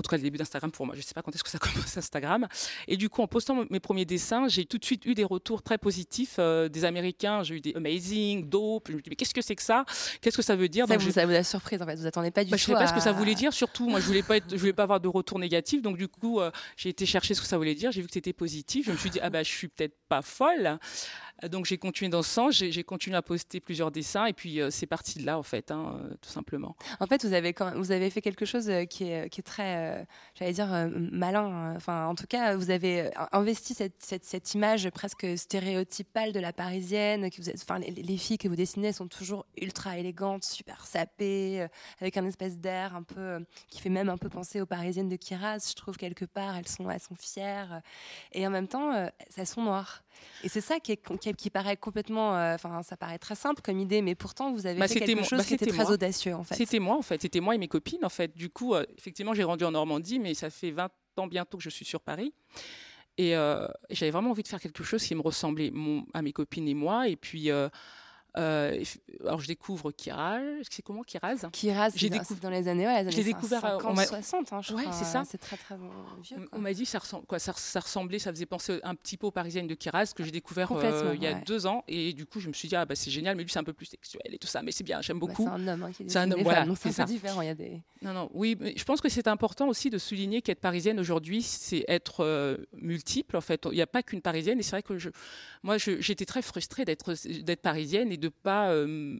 En tout cas, le début d'Instagram pour moi. Je ne sais pas quand est-ce que ça commence Instagram. Et du coup, en postant mes premiers dessins, j'ai tout de suite eu des retours très positifs euh, des Américains. J'ai eu des amazing, dope. Je me dis, mais qu'est-ce que c'est que ça? Qu'est-ce que ça veut dire? Ça Donc, vous, je- ça vous a surprise en fait. Vous attendez pas du bah, tout. je savais pas ce que ça voulait dire. Surtout, moi, je voulais pas être, je voulais pas avoir de retour négatif. Donc, du coup, euh, j'ai été chercher ce que ça voulait dire. J'ai vu que c'était positif. Je me suis dit, ah bah, je suis peut-être pas folle. Euh, Donc, j'ai continué dans ce sens. J'ai continué à poster plusieurs dessins. Et puis, euh, c'est parti de là, en fait, hein, euh, tout simplement. En fait, vous avez fait quelque chose qui est, très, j'allais dire malin. hein. Enfin, en tout cas, vous avez investi cette, image presque stéréotypale de la parisienne. Que vous êtes, enfin, les, les filles que vous dessinez sont toujours ultra élégantes, super sapées, avec un espèce d'air un peu qui fait même un peu penser aux parisiennes de Kiraz. Je trouve quelque part, elles sont, fières, et en même temps, elles sont noires. Et c'est ça qui, est, qui, qui paraît complètement, euh, enfin, ça paraît très simple comme idée, mais pourtant vous avez Bah, fait quelque chose bah, qui était très moi. audacieux en fait. C'était moi, en fait. C'était moi et mes copines, en fait. Du coup, euh, effectivement, j'ai rendu en Normandie, mais ça fait 20 ans bientôt que je suis sur Paris. Et euh, j'avais vraiment envie de faire quelque chose qui me ressemblait mon- à mes copines et moi. Et puis, euh, euh, alors je découvre Kiraz. C'est comment Kiraz? Kiraz, J'ai c'est décou- dans les années, ouais, les années découvert, euh, 50, on m'a- 60, hein, je Ouais, crois. c'est ça. C'est très très vieux. On- quoi. On m'a dit ça, ressemble, quoi, ça, ça ressemblait, ça faisait penser un petit peu aux parisiennes de Kiraz que j'ai découvert euh, il y a ouais. deux ans. Et du coup, je me suis dit, ah bah c'est génial, mais lui c'est un peu plus sexuel et tout ça, mais c'est bien, j'aime Bah, beaucoup. c'est un homme hein, qui C'est un homme, voilà, c'est ça. différent. Il y a des. Non, non, oui, mais je pense que c'est important aussi de souligner qu'être parisienne aujourd'hui, c'est être euh, multiple. En fait, il n'y a pas qu'une parisienne. Et c'est vrai que je, moi, j'étais très frustrée d'être d'être parisienne et de pas. euh,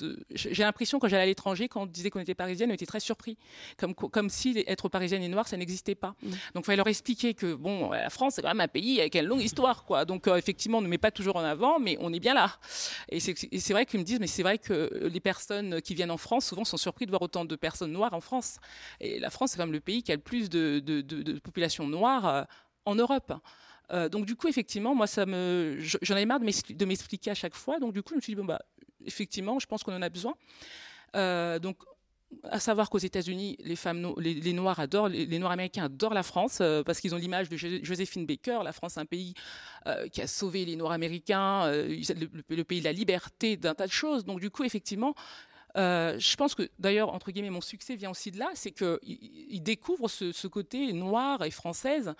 de- j'ai l'impression quand j'allais à l'étranger, quand on disait qu'on était parisienne, on était très surpris, comme comme si être parisienne et noire, ça n'existait pas. Mm. Donc, il fallait leur expliquer que bon, la France, c'est quand même un pays avec une longue histoire, quoi. Donc, euh, effectivement, on ne met pas toujours en avant, mais on est bien là. Et c'est vrai qu'ils me disent, mais c'est vrai que les personnes qui viennent en France souvent sont surpris de voir autant de personnes noires en France. Et la France, c'est quand même le pays qui a le plus de, de, population noire euh, en Europe. Euh, donc du coup, effectivement, moi, ça me, je- j'en avais marre de m'expli- de m'expliquer à chaque fois. Donc du coup, je me suis dit bon bah, effectivement, je pense qu'on en a besoin. Euh, donc à savoir qu'aux États-Unis, les femmes, les, Noirs adorent, les, Noirs américains adorent la France euh, parce qu'ils ont l'image de Jo- Joséphine Baker. La France, un pays euh, qui a sauvé les Noirs américains, le pays de la liberté, d'un tas de choses. Donc du coup, effectivement, euh, je pense que d'ailleurs, entre guillemets, mon succès vient aussi de là, c'est qu'ils ils découvrent ce, ce côté noir et française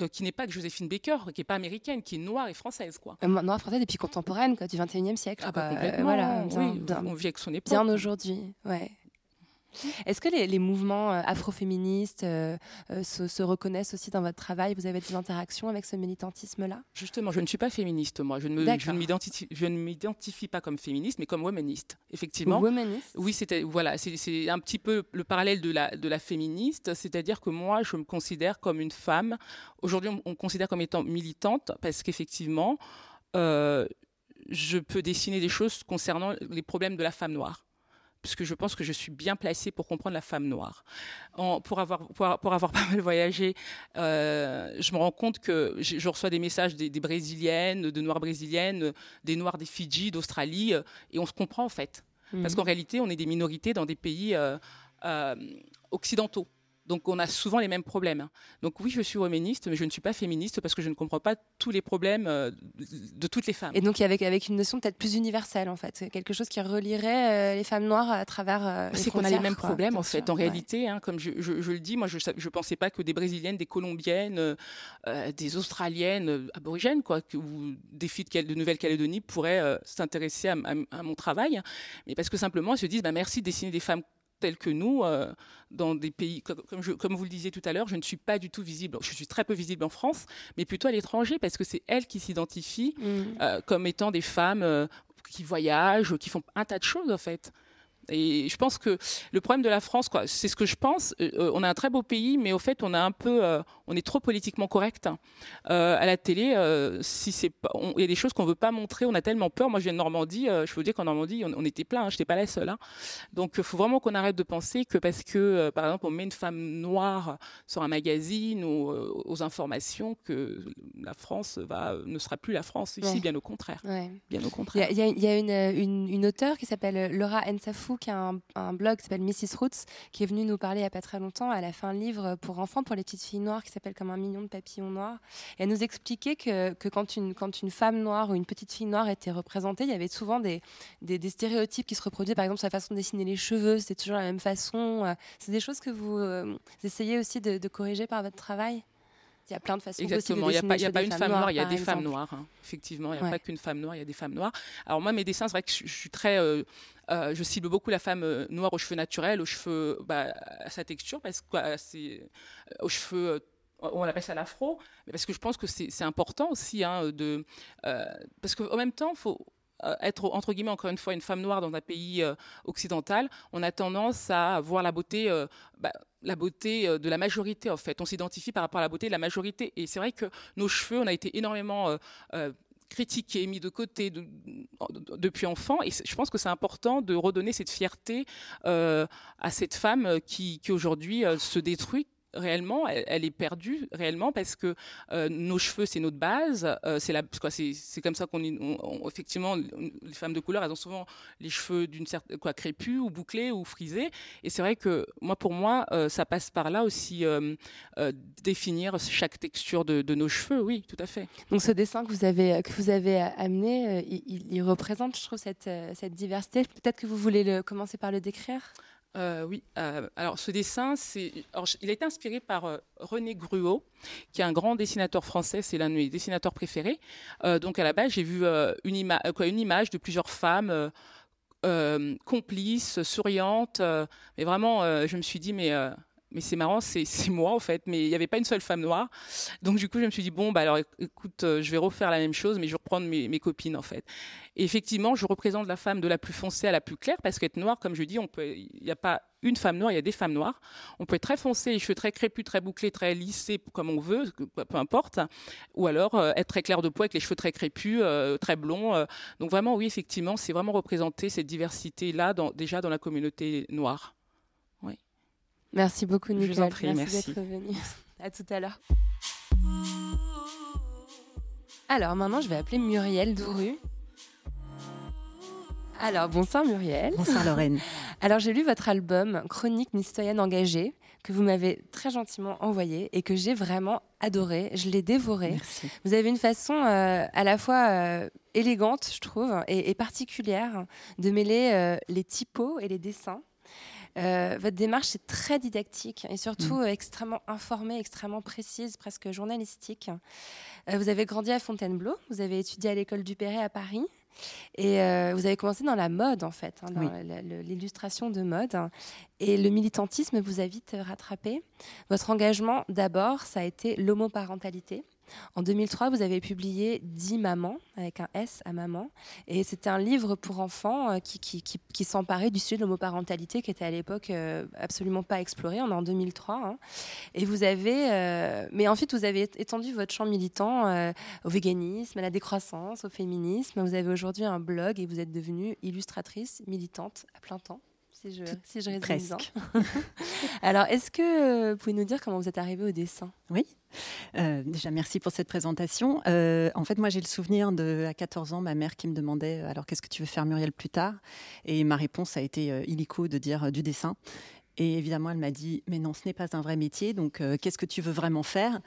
euh, qui n'est pas que Joséphine Baker, qui n'est pas américaine, qui est noire et française, quoi. Euh, noire française et puis contemporaine quoi, du 21e siècle. Ah bah. Euh, complètement, voilà, bien, oui, bien- on vit avec son époque. bien aujourd'hui. Ouais. Est-ce que les, les mouvements euh, afroféministes euh, euh, se, se reconnaissent aussi dans votre travail? Vous avez des interactions avec ce militantisme-là? Justement, je ne suis pas féministe, moi. Je ne, m'identifie, pas comme féministe, mais comme womaniste, effectivement. Womaniste? Oui, c'était voilà, c'est c'est un petit peu le parallèle de la de la féministe, c'est-à-dire que moi, je me considère comme une femme. Aujourd'hui, on, on me considère comme étant militante parce qu'effectivement, euh, je peux dessiner des choses concernant les problèmes de la femme noire. Puisque je pense que je suis bien placée pour comprendre la femme noire. En- pour, avoir, pour, pour avoir pas mal voyagé, euh, je me rends compte que je, je reçois des messages des, des brésiliennes, de noires brésiliennes, des noirs des Fidji, d'Australie, euh, et on se comprend en fait. Parce Mhm. qu'en réalité, on est des minorités dans des pays euh, occidentaux. Donc on a souvent les mêmes problèmes. Donc oui, je suis womaniste, mais je ne suis pas féministe parce que je ne comprends pas tous les problèmes euh, de, toutes les femmes. Et donc avec, avec une notion peut-être plus universelle en fait, quelque chose qui relierait euh, les femmes noires à travers euh, les c'est qu'on a les mêmes quoi, problèmes en fait. sûr, En ouais. réalité, hein, comme je, je- je le dis, moi je ne pensais pas que des Brésiliennes, des Colombiennes, euh, des Australiennes euh, aborigènes, quoi, que, ou des filles de, Cal- de Nouvelle-Calédonie pourraient euh, s'intéresser à mon travail, mais parce que simplement elles se disent, bah, merci de dessiner des femmes telles que nous, euh, dans des pays, comme, comme, je- comme vous le disiez tout à l'heure, je ne suis pas du tout visible, je suis très peu visible en France, mais plutôt à l'étranger, parce que c'est elles qui s'identifient Mhm. euh, comme étant des femmes euh, qui voyagent, qui font un tas de choses en fait. Et je pense que le problème de la France, quoi, c'est ce que je pense. euh, on a un très beau pays, mais au fait, on a un peu, euh, on est trop politiquement correct Euh, à la télé. euh, si c'est il y a des choses qu'on veut pas montrer. On a tellement peur. Moi, je viens de Normandie. euh, je peux vous dire qu'en Normandie, on, on était plein. Hein, je n'étais pas la seule. hein. Donc, il faut vraiment qu'on arrête de penser que parce que, euh, par exemple, on met une femme noire sur un magazine ou euh, aux informations, que la France va, ne sera plus la France ici. Ouais. Bien au contraire. Ouais. Bien au Il y contraire. a, il y a- il y a une, une, une auteure qui s'appelle Laura Ensafou, qui a un, un blog qui s'appelle Mrs. Roots, qui est venue nous parler il n'y a pas très longtemps. Elle a fait un livre pour enfants, pour les petites filles noires, qui s'appelle Comme un million de papillons noirs. Et elle nous expliquait que, que quand, une, quand une femme noire ou une petite fille noire était représentée, il y avait souvent des, des, des stéréotypes qui se reproduisaient. Par exemple, sur la façon de dessiner les cheveux, c'était toujours la même façon. Euh, C'est des choses que vous, euh, essayez aussi de, de corriger par votre travail? Il y a plein de façons Exactement, il n'y a pas, il y a pas une femme noire, il y a des femmes noires. hein. Effectivement, il n'y a Ouais. pas qu'une femme noire, il y a des femmes noires. Alors moi, mes dessins, c'est vrai que je, je suis très... euh, euh, je cible beaucoup la femme euh, noire aux cheveux naturels, aux cheveux, bah, à sa texture, parce que euh, aux cheveux... on appelle ça l'afro, parce que je pense que c'est important aussi hein, de... euh, parce qu'en même temps, faut euh, être, entre guillemets, encore une fois, une femme noire dans un pays euh, occidental, on a tendance à voir la beauté... euh, bah, la beauté de la majorité en fait. On s'identifie par rapport à la beauté de la majorité. Et c'est vrai que nos cheveux, on a été énormément critiqués, mis de côté de- de- depuis enfant. Et je pense que c'est important de redonner cette fierté à cette femme qui, aujourd'hui se détruit réellement, elle, est perdue réellement parce que euh, nos cheveux c'est notre base, euh, c'est comme ça qu'on, effectivement les femmes de couleur elles ont souvent les cheveux d'une certaine quoi crépus ou bouclés ou frisés et c'est vrai que moi pour moi euh, ça passe par là aussi définir chaque texture de, nos cheveux, oui tout à fait. Donc ce dessin que vous avez, que vous avez amené, il, représente, je trouve, cette, cette diversité. Peut-être que vous voulez le, commencer par le décrire? Euh, oui, euh, alors ce dessin, il a été inspiré par euh, René Gruot, qui est un grand dessinateur français, c'est l'un de mes dessinateurs préférés. Donc à la base, j'ai vu une, une image de plusieurs femmes complices, souriantes, mais vraiment, je me suis dit, mais mais c'est marrant, c'est moi en fait, mais il n'y avait pas une seule femme noire. Donc du coup, je me suis dit, bon, bah alors éc- écoute, euh, je vais refaire la même chose, mais je vais reprendre mes, copines en fait. Et effectivement, je représente la femme de la plus foncée à la plus claire, parce qu'être noire, comme je dis, il n'y a pas une femme noire, il y a des femmes noires. On peut être très foncé, les cheveux très crépus, très bouclés, très lissés, comme on veut, peu importe. Ou alors euh, être très clair de peau avec les cheveux très crépus, euh, très blonds. Donc vraiment, oui, effectivement, c'est vraiment représenter cette diversité-là déjà dans la communauté noire. Merci beaucoup, Je vous Nicole. en prie, merci. d'être venue. À tout à l'heure. Alors maintenant, je vais appeler Muriel Douru. Alors, bonsoir Muriel. Bonsoir Lorraine. Alors, j'ai lu votre album Chronique d'une citoyenne engagée que vous m'avez très gentiment envoyé et que j'ai vraiment adoré. Je l'ai dévoré. Merci. Vous avez une façon euh, à la fois euh, élégante, je trouve, et, et particulière de mêler euh, les typos et les dessins. Euh, votre démarche est très didactique et surtout euh, extrêmement informée, extrêmement précise, presque journalistique. Euh, vous avez grandi à Fontainebleau, vous avez étudié à l'école du Perret à Paris et euh, vous avez commencé dans la mode en fait, hein, dans Oui. l'illustration de mode. Et le militantisme vous a vite rattrapé. Votre engagement d'abord, ça a été l'homoparentalité. En 2003, vous avez publié 10 mamans, avec un S à maman. Et c'était un livre pour enfants euh, qui, s'emparait du sujet de l'homoparentalité, qui était à l'époque euh, absolument pas exploré. On est en 2003. hein. Et vous avez. euh, mais ensuite, vous avez étendu votre champ militant au véganisme, à la décroissance, au féminisme. Vous avez aujourd'hui un blog et vous êtes devenue illustratrice militante à plein temps. Si je, si je résume presque. Alors, est-ce que euh, vous pouvez nous dire comment vous êtes arrivée au dessin? Oui. Euh, déjà, merci pour cette présentation. Euh, en fait, moi, j'ai le souvenir de, à 14 ans, ma mère qui me demandait alors qu'est-ce que tu veux faire, Muriel, plus tard? Et ma réponse a été euh, illico de dire du dessin. Et évidemment, elle m'a dit mais non, ce n'est pas un vrai métier. Donc, euh, qu'est-ce que tu veux vraiment faire?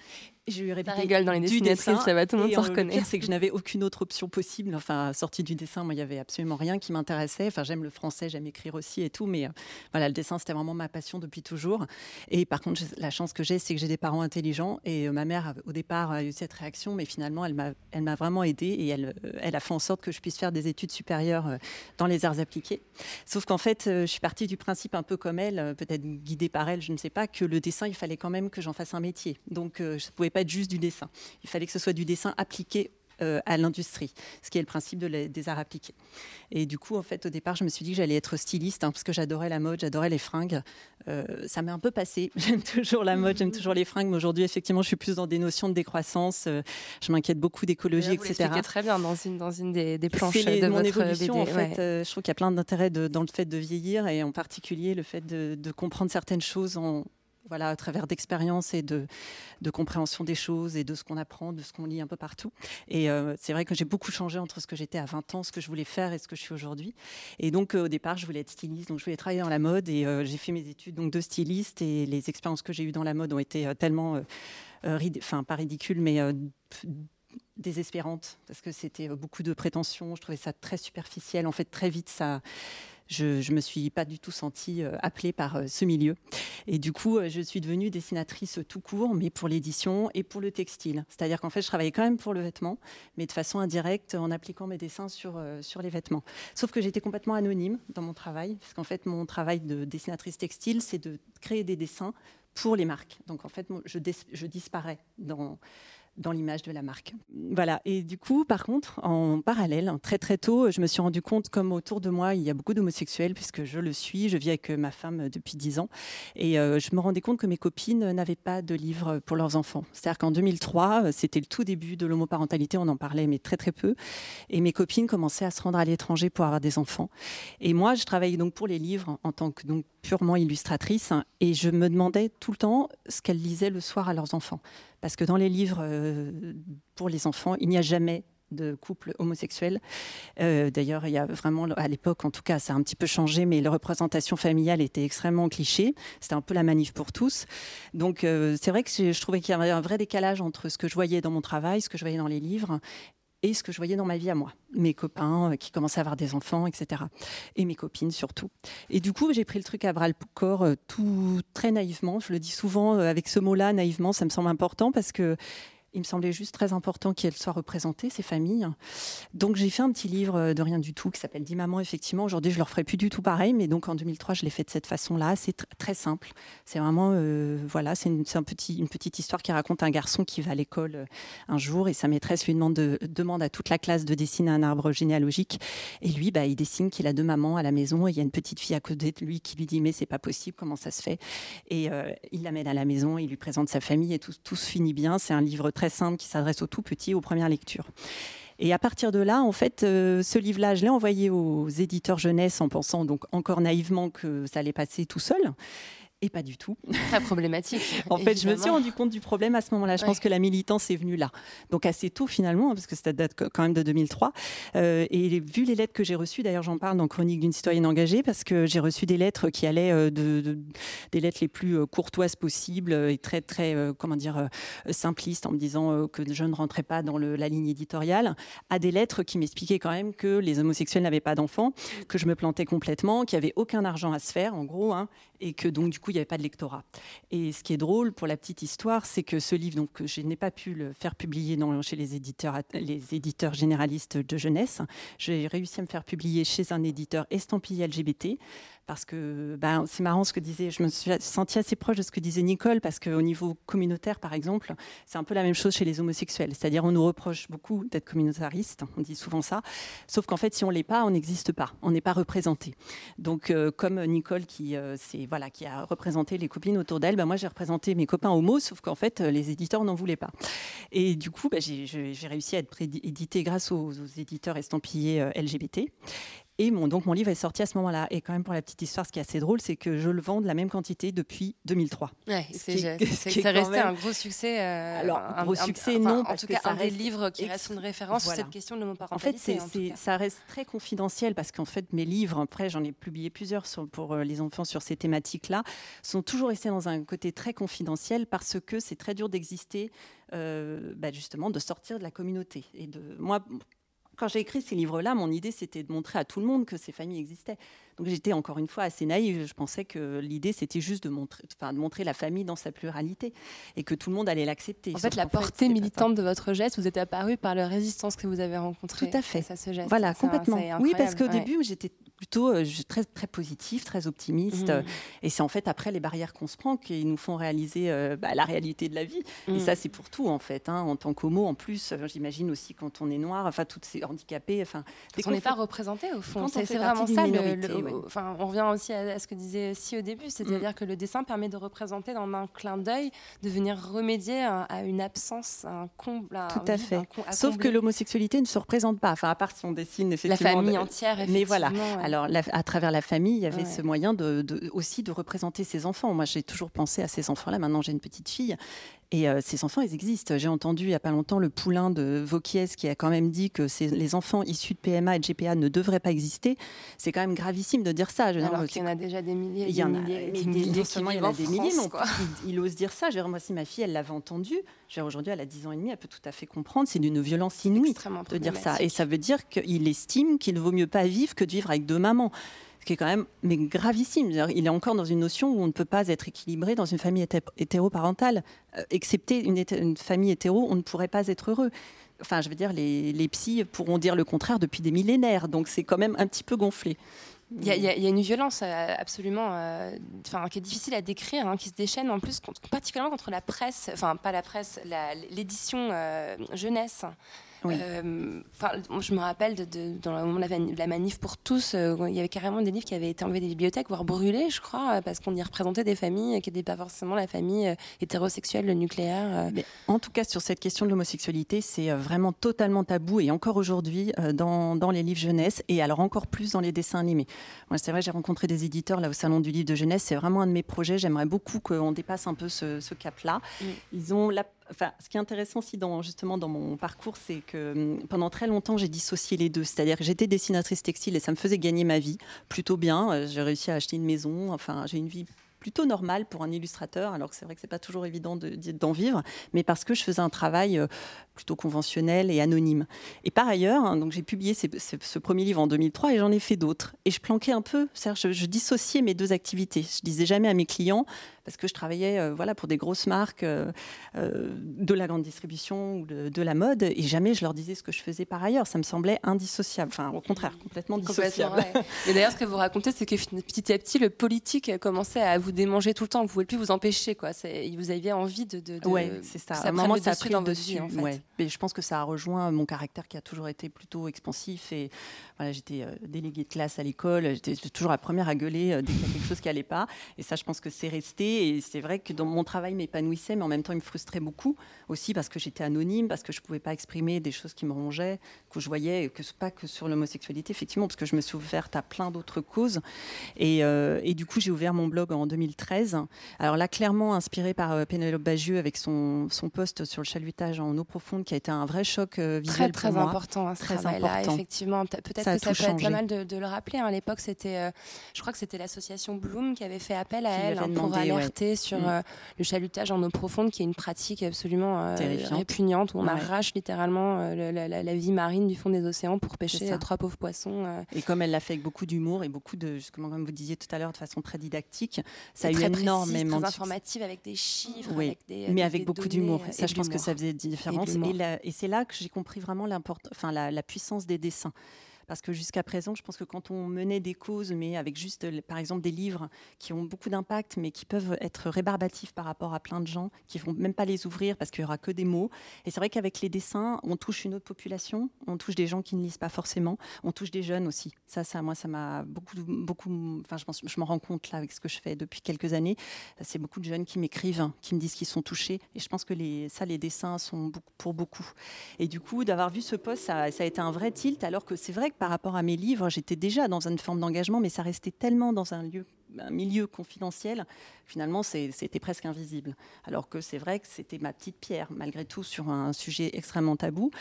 Je lui ai répété rigole dans les du dessinatrices, dessin. ça va, tout le monde s'en Le reconnaît. pire, c'est que je n'avais aucune autre option possible. Enfin, sortie du dessin, moi, il y avait absolument rien qui m'intéressait. Enfin, j'aime le français, j'aime écrire aussi et tout, mais euh, voilà, le dessin, c'était vraiment ma passion depuis toujours. Et par contre, la chance que j'ai, c'est que j'ai des parents intelligents. Et euh, ma mère, au départ, a eu cette réaction, mais finalement, elle m'a, elle m'a vraiment aidée et elle, euh, elle a fait en sorte que je puisse faire des études supérieures euh, dans les arts appliqués. Sauf qu'en fait, euh, je suis partie du principe un peu comme elle, euh, peut-être guidée par elle, je ne sais pas, que le dessin, il fallait quand même que j'en fasse un métier. Donc, euh, je ne pouvais pas être juste du dessin. Il fallait que ce soit du dessin appliqué euh, à l'industrie, ce qui est le principe de les- des arts appliqués. Et du coup, en fait, au départ, je me suis dit que j'allais être styliste hein, parce que j'adorais la mode, j'adorais les fringues. Euh, ça m'est un peu passé. J'aime toujours la mode, j'aime toujours les fringues, mais aujourd'hui, effectivement, je suis plus dans des notions de décroissance. euh, je m'inquiète beaucoup d'écologie, Vous etc. l'expliquez très bien dans une, dans une des, des planches les- de mon votre évolution, BD. en fait. ouais. je trouve qu'il y a plein d'intérêts de- dans le fait de vieillir et en particulier le fait de, de comprendre certaines choses en, voilà, à travers d'expériences et de, compréhension des choses et de ce qu'on apprend, de ce qu'on lit un peu partout. Et euh, c'est vrai que j'ai beaucoup changé entre ce que j'étais à 20 ans, ce que je voulais faire et ce que je suis aujourd'hui. Et donc euh, au départ, je voulais être styliste, donc je voulais travailler dans la mode et euh, j'ai fait mes études donc de styliste et les expériences que j'ai eues dans la mode ont été tellement, enfin pas ridicules, mais euh, désespérante parce que c'était beaucoup de prétentions. Je trouvais ça très superficiel. En fait, très vite, ça. Je, je me suis pas du tout sentie euh, appelée par euh, ce milieu. Et du coup, euh, je suis devenue dessinatrice tout court, mais pour l'édition et pour le textile. C'est-à-dire qu'en fait, je travaillais quand même pour le vêtement, mais de façon indirecte en appliquant mes dessins sur, sur les vêtements. Sauf que j'étais complètement anonyme dans mon travail, parce qu'en fait, mon travail de dessinatrice textile, c'est de créer des dessins pour les marques. Donc en fait, je, je disparais dans, dans l'image de la marque. Voilà. Et du coup, par contre, en parallèle, très très tôt, je me suis rendu compte comme autour de moi, il y a beaucoup d'homosexuels, puisque je le suis. Je vis avec euh, ma femme depuis 10 ans. Et euh, je me rendais compte que mes copines n'avaient pas de livres pour leurs enfants. C'est-à-dire qu'en 2003, euh, c'était le tout début de l'homoparentalité, on en parlait, mais très très peu. Et mes copines commençaient à se rendre à l'étranger pour avoir des enfants. Et moi, je travaillais donc pour les livres en tant que donc purement illustratrice, hein, et je me demandais tout le temps ce qu'elles lisaient le soir à leurs enfants. Parce que dans les livres euh, pour les enfants, il n'y a jamais de couple homosexuel. Euh, D'ailleurs, il y a vraiment, à l'époque, en tout cas, ça a un petit peu changé, mais la représentation familiale était extrêmement cliché. C'était un peu la manif pour tous. Donc, euh, c'est vrai que je je trouvais qu'il y avait un vrai décalage entre ce que je voyais dans mon travail, ce que je voyais dans les livres, et ce que je voyais dans ma vie à moi. Mes copains euh, qui commençaient à avoir des enfants, etc. Et mes copines surtout. Et du coup, j'ai pris le truc à bras le corps euh, tout très naïvement. Je le dis souvent euh, avec ce mot-là, naïvement, ça me semble important parce que il me semblait juste très important qu'elles soient représentées, ces familles. Donc j'ai fait un petit livre euh, de rien du tout qui s'appelle Dis maman. Effectivement, aujourd'hui je leur ferai plus du tout pareil, mais donc en 2003 je l'ai fait de cette façon-là. C'est tr- très simple. C'est vraiment euh, voilà, c'est une, un petit, une petite histoire qui raconte un garçon qui va à l'école euh, un jour et sa maîtresse lui demande, de, demande à toute la classe de dessiner un arbre généalogique. Et lui, bah, il dessine qu'il a deux mamans à la maison et il y a une petite fille à côté de lui qui lui dit mais c'est pas possible, comment ça se fait? Et il l'amène à la maison, il lui présente sa famille et tout, tout se finit bien. C'est un livre très simple qui s'adresse aux tout petits, aux premières lectures. Et à partir de là, en fait, euh, ce livre-là, je l'ai envoyé aux éditeurs jeunesse en pensant donc encore naïvement que ça allait passer tout seul. Et pas du tout. Très problématique. En fait, je me suis rendu compte du problème à ce moment-là. Je Ouais. pense que la militance est venue là. Donc assez tôt finalement, parce que ça date quand même de 2003. Euh, et vu les lettres que j'ai reçues, d'ailleurs j'en parle dans Chronique d'une citoyenne engagée, parce que j'ai reçu des lettres qui allaient euh, de, de- des lettres les plus euh, courtoises possibles et très très euh, comment dire simplistes en me disant que je ne rentrais pas dans le- la ligne éditoriale, à des lettres qui m'expliquaient quand même que les homosexuels n'avaient pas d'enfants, que je me plantais complètement, qu'il n'y avait aucun argent à se faire en gros, hein, et que donc du coup il n'y avait pas de lectorat. Et ce qui est drôle pour la petite histoire, c'est que ce livre, donc, je n'ai pas pu le faire publier dans- chez les éditeurs, les éditeurs généralistes de jeunesse. J'ai réussi à me faire publier chez un éditeur estampillé LGBT. Parce que ben, c'est marrant ce que disait, je me suis sentie assez proche de ce que disait Nicole, parce qu'au niveau communautaire, par exemple, c'est un peu la même chose chez les homosexuels. C'est-à-dire, on nous reproche beaucoup d'être communautariste, on dit souvent ça, sauf qu'en fait, si on l'est pas, on n'existe pas, on n'est pas représenté. Donc, euh, comme Nicole qui, euh, voilà, qui a représenté les copines autour d'elle, ben, moi j'ai représenté mes copains homos, sauf qu'en fait, euh, les éditeurs n'en voulaient pas. Et du coup, ben, j'ai réussi à être édité grâce aux, éditeurs estampillés LGBT. Et mon, donc mon livre est sorti à ce moment-là. Et quand même pour la petite histoire, ce qui est assez drôle, c'est que je le vends de la même quantité depuis 2003. Ouais, Ce c'est ce quand resté même- un gros succès. euh, Alors, un- gros un- succès, non, En parce tout que cas, ça un des reste livres qui reste une référence Voilà. sur cette question de En fait, l'homoparentalité. en cas. ça reste très confidentiel parce qu'en fait, mes livres, après, j'en ai publié plusieurs sur- pour euh, les enfants sur ces thématiques-là, sont toujours restés dans un côté très confidentiel parce que c'est très dur d'exister, euh, bah, justement, de sortir de la communauté. Et de moi, quand j'ai écrit ces livres-là, mon idée, c'était de montrer à tout le monde que ces familles existaient. Donc j'étais encore une fois assez naïve. Je pensais que l'idée c'était juste de montrer, enfin, de montrer la famille dans sa pluralité et que tout le monde allait l'accepter. En fait, la portée militante de votre geste vous est apparue par la résistance que vous avez rencontrée. Tout à fait. à ce geste. Voilà, un- complètement. Oui, parce qu'au ouais. début, j'étais plutôt euh, très, très positive, très optimiste. Mhm. Et c'est en fait après les barrières qu'on se prend qui nous font réaliser euh, bah, la réalité de la vie. Et Mhm. ça, c'est pour tout, en fait. hein. En tant qu'homo, en plus, euh, j'imagine aussi quand on est noir, enfin, toutes ces handicapés. Enfin, Parce qu'on n'est pas représenté au fond. Quand on C'est vraiment ça. le-. Enfin, on revient aussi à, à ce que disait Si au début, c'est-à-dire que le dessin permet de représenter dans un clin d'œil, de venir remédier à, à une absence, à un comble. à Tout à fait. Sauf que l'homosexualité ne se représente pas. Enfin, à part si on dessine la effectivement. famille de- entière. Mais voilà. effectivement, ouais. Alors, la- à travers la famille, il y avait Ouais. ce moyen de, de- aussi de représenter ses enfants. Moi, j'ai toujours pensé à ces enfants-là. Maintenant, j'ai une petite fille. Et euh, ces enfants, ils existent. J'ai entendu il n'y a pas longtemps le poulain de Vauquiez qui a quand même dit que ces- les enfants issus de PMA et de GPA ne devraient pas exister. C'est quand même gravissime de dire ça. Je Alors qu'il y en a déjà des milliers, il y en a des milliers seulement il y en a des milliers, il, ose dire ça. Je veux dire, moi, si ma fille, elle l'avait entendu, aujourd'hui, elle a 10 ans et demi, elle peut tout à fait comprendre. C'est d'une violence inouïe de dire ça. Et ça veut dire qu'il estime qu'il vaut mieux pas vivre que de vivre avec deux mamans. Qui est quand même mais gravissime. Il est encore dans une notion où on ne peut pas être équilibré dans une famille hété- hétéroparentale. Euh, excepté une, famille hétéro, on ne pourrait pas être heureux. Enfin, je veux dire, les, les psys pourront dire le contraire depuis des millénaires. Donc c'est quand même un petit peu gonflé. Il y, a- une violence euh, absolument, euh, qui est difficile à décrire, hein, qui se déchaîne en plus, particulièrement contre la presse, enfin pas la presse, l'édition euh, jeunesse. Oui. Euh, je me rappelle de, de- dans le moment de la, manif pour tous, euh, il y avait carrément des livres qui avaient été enlevés des bibliothèques, voire brûlés, je crois, euh, parce qu'on y représentait des familles qui n'étaient pas forcément la famille hétérosexuelle, le nucléaire. Mais en tout cas, sur cette question de l'homosexualité, c'est vraiment totalement tabou et encore aujourd'hui dans, dans les livres jeunesse et alors encore plus dans les dessins animés. Moi, c'est vrai, j'ai rencontré des éditeurs là au salon du livre de jeunesse. C'est vraiment un de mes projets. J'aimerais beaucoup qu'on dépasse un peu ce, ce cap-là. Mm. Ils ont la Enfin, ce qui est intéressant dans, justement dans mon parcours, c'est que hum, pendant très longtemps, j'ai dissocié les deux. C'est-à-dire que j'étais dessinatrice textile et ça me faisait gagner ma vie plutôt bien. Euh, J'ai réussi à acheter une maison. Enfin, j'ai une vie plutôt normale pour un illustrateur, alors que c'est vrai que c'est pas toujours évident de- d'en vivre, mais parce que je faisais un travail euh, plutôt conventionnel et anonyme. Et par ailleurs, hein, j'ai publié ce, premier livre en 2003 et j'en ai fait d'autres. Et je planquais un peu, je, je dissociais mes deux activités. Je disais jamais à mes clients, parce que je travaillais euh, voilà, pour des grosses marques euh, euh, de la grande distribution ou de, de la mode, et jamais je leur disais ce que je faisais par ailleurs. Ça me semblait indissociable, enfin au contraire, complètement Complètement, dissociable. ouais. Et d'ailleurs, ce que vous racontez, c'est que petit à petit, le politique commençait à vous démanger tout le temps. Vous ne pouvez plus vous empêcher. Quoi. Vous aviez envie de. de, de- Ouais, c'est ça. À un moment, ça a pris dans votre vie, en fait. ouais. Mais je pense que ça a rejoint mon caractère qui a toujours été plutôt expansif. Et voilà, j'étais déléguée de classe à l'école. J'étais toujours la première à gueuler dès qu'il y a quelque chose qui allait pas. Et ça, je pense que c'est resté. Et c'est vrai que dans mon travail m'épanouissait, mais en même temps, il me frustrait beaucoup aussi parce que j'étais anonyme, parce que je pouvais pas exprimer des choses qui me rongeaient, que je voyais, que pas que sur l'homosexualité, effectivement, parce que je me suis ouverte à plein d'autres causes. Et, euh, et du coup, j'ai ouvert mon blog en 2013. Alors là, clairement inspiré par euh, Pénélope Bagieux avec son, son post sur le chalutage en eau profonde, qui a été un vrai choc euh, Très, visuel très pour moi. important, hein, ce Très important. effectivement. Peut- Peut-être que ça peut être pas mal de, de le rappeler. hein. À l'époque, c'était, euh, je crois que c'était l'association Bloom qui avait fait appel à Qui elle hein, pour demandé, sur Mm. euh, le chalutage en eau profonde, qui est une pratique absolument euh, répugnante, où on Ouais. arrache littéralement euh, la, la- la vie marine du fond des océans pour pêcher trois pauvres poissons. Et comme elle l'a fait avec beaucoup d'humour et beaucoup de, justement, comme vous disiez tout à l'heure, de façon très didactique, ça a eu énormément très informative avec des chiffres, Oui, avec des, mais avec des beaucoup d'humour. Ça, je pense que ça faisait différence. Et, c'est là que j'ai compris vraiment l'import- enfin, la, la puissance des dessins. Parce que jusqu'à présent, je pense que quand on menait des causes, mais avec juste, par exemple, des livres qui ont beaucoup d'impact, mais qui peuvent être rébarbatifs par rapport à plein de gens, qui vont même pas les ouvrir parce qu'il y aura que des mots. Et c'est vrai qu'avec les dessins, on touche une autre population, on touche des gens qui ne lisent pas forcément, on touche des jeunes aussi. Ça, moi, ça m'a beaucoup, beaucoup. Enfin, je, pense- je m'en rends compte là avec ce que je fais depuis quelques années. C'est beaucoup de jeunes qui m'écrivent, qui me disent qu'ils sont touchés. Et je pense que les, ça, les dessins sont pour beaucoup. Et du coup, d'avoir vu ce poste, ça, ça a été un vrai tilt. Alors que c'est vrai que par rapport à mes livres, j'étais déjà dans une forme d'engagement, mais ça restait tellement dans un lieu, un milieu confidentiel. Finalement, c'était presque invisible. Alors que c'est vrai que c'était ma petite pierre, malgré tout, sur un sujet extrêmement tabou.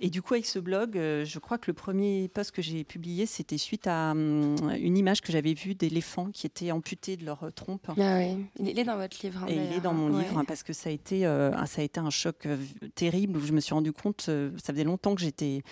Et du coup, avec ce blog, euh, je crois que le premier post que j'ai publié, c'était suite à hum, une image que j'avais vue d'éléphants qui étaient amputés de leur euh, trompe. Ah oui, il est dans votre livre. hein, Et il est dans mon Ouais. livre hein, parce que ça a été, euh, un- ça a été un choc euh, terrible où je me suis rendu compte, ça faisait longtemps que j'étais,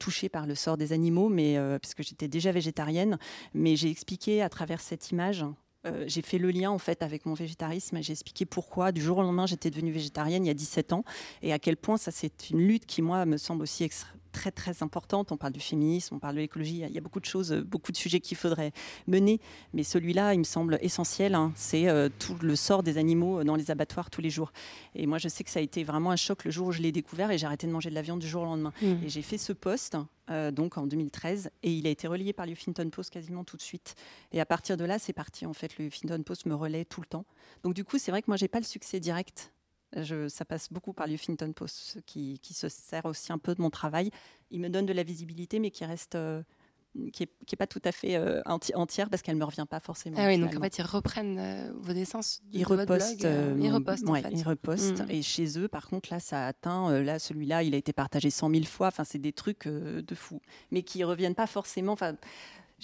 touchée par le sort des animaux, mais parce que j'étais déjà végétarienne, mais j'ai expliqué à travers cette image. Euh, j'ai fait le lien en fait avec mon végétarisme et j'ai expliqué pourquoi du jour au lendemain j'étais devenue végétarienne il y a 17 ans et à quel point ça c'est une lutte qui moi me semble aussi extra- très très importante. On parle du féminisme, on parle de l'écologie, il y a- beaucoup de choses, euh, beaucoup de sujets qu'il faudrait mener, mais celui-là il me semble essentiel. hein. c'est euh, tout le sort des animaux euh, dans les abattoirs tous les jours. Et moi je sais que ça a été vraiment un choc le jour où je l'ai découvert et j'ai arrêté de manger de la viande du jour au lendemain. Mm. Et j'ai fait ce post euh, donc en 2013 et il a été relayé par le Huffington Post quasiment tout de suite. Et à partir de là, c'est parti en fait. Le Huffington Post me relaie tout le temps. Donc du coup, c'est vrai que moi j'ai pas le succès direct. Je, ça passe beaucoup par le Huffington Post qui, qui se sert aussi un peu de mon travail. Il me donne de la visibilité, mais qui reste euh, qui est, qui est pas tout à fait euh, enti- entière parce qu'elle me revient pas forcément. Ah oui, donc en fait, ils reprennent euh, vos dessins de, Ils de votre repostent, blog. ils repostent, en ouais, fait. ils repostent. Mm. Et chez eux, par contre, là, ça a atteint. là, celui-là, il a été partagé 100 000 fois. Enfin, c'est des trucs de fou, mais qui reviennent pas forcément. Enfin,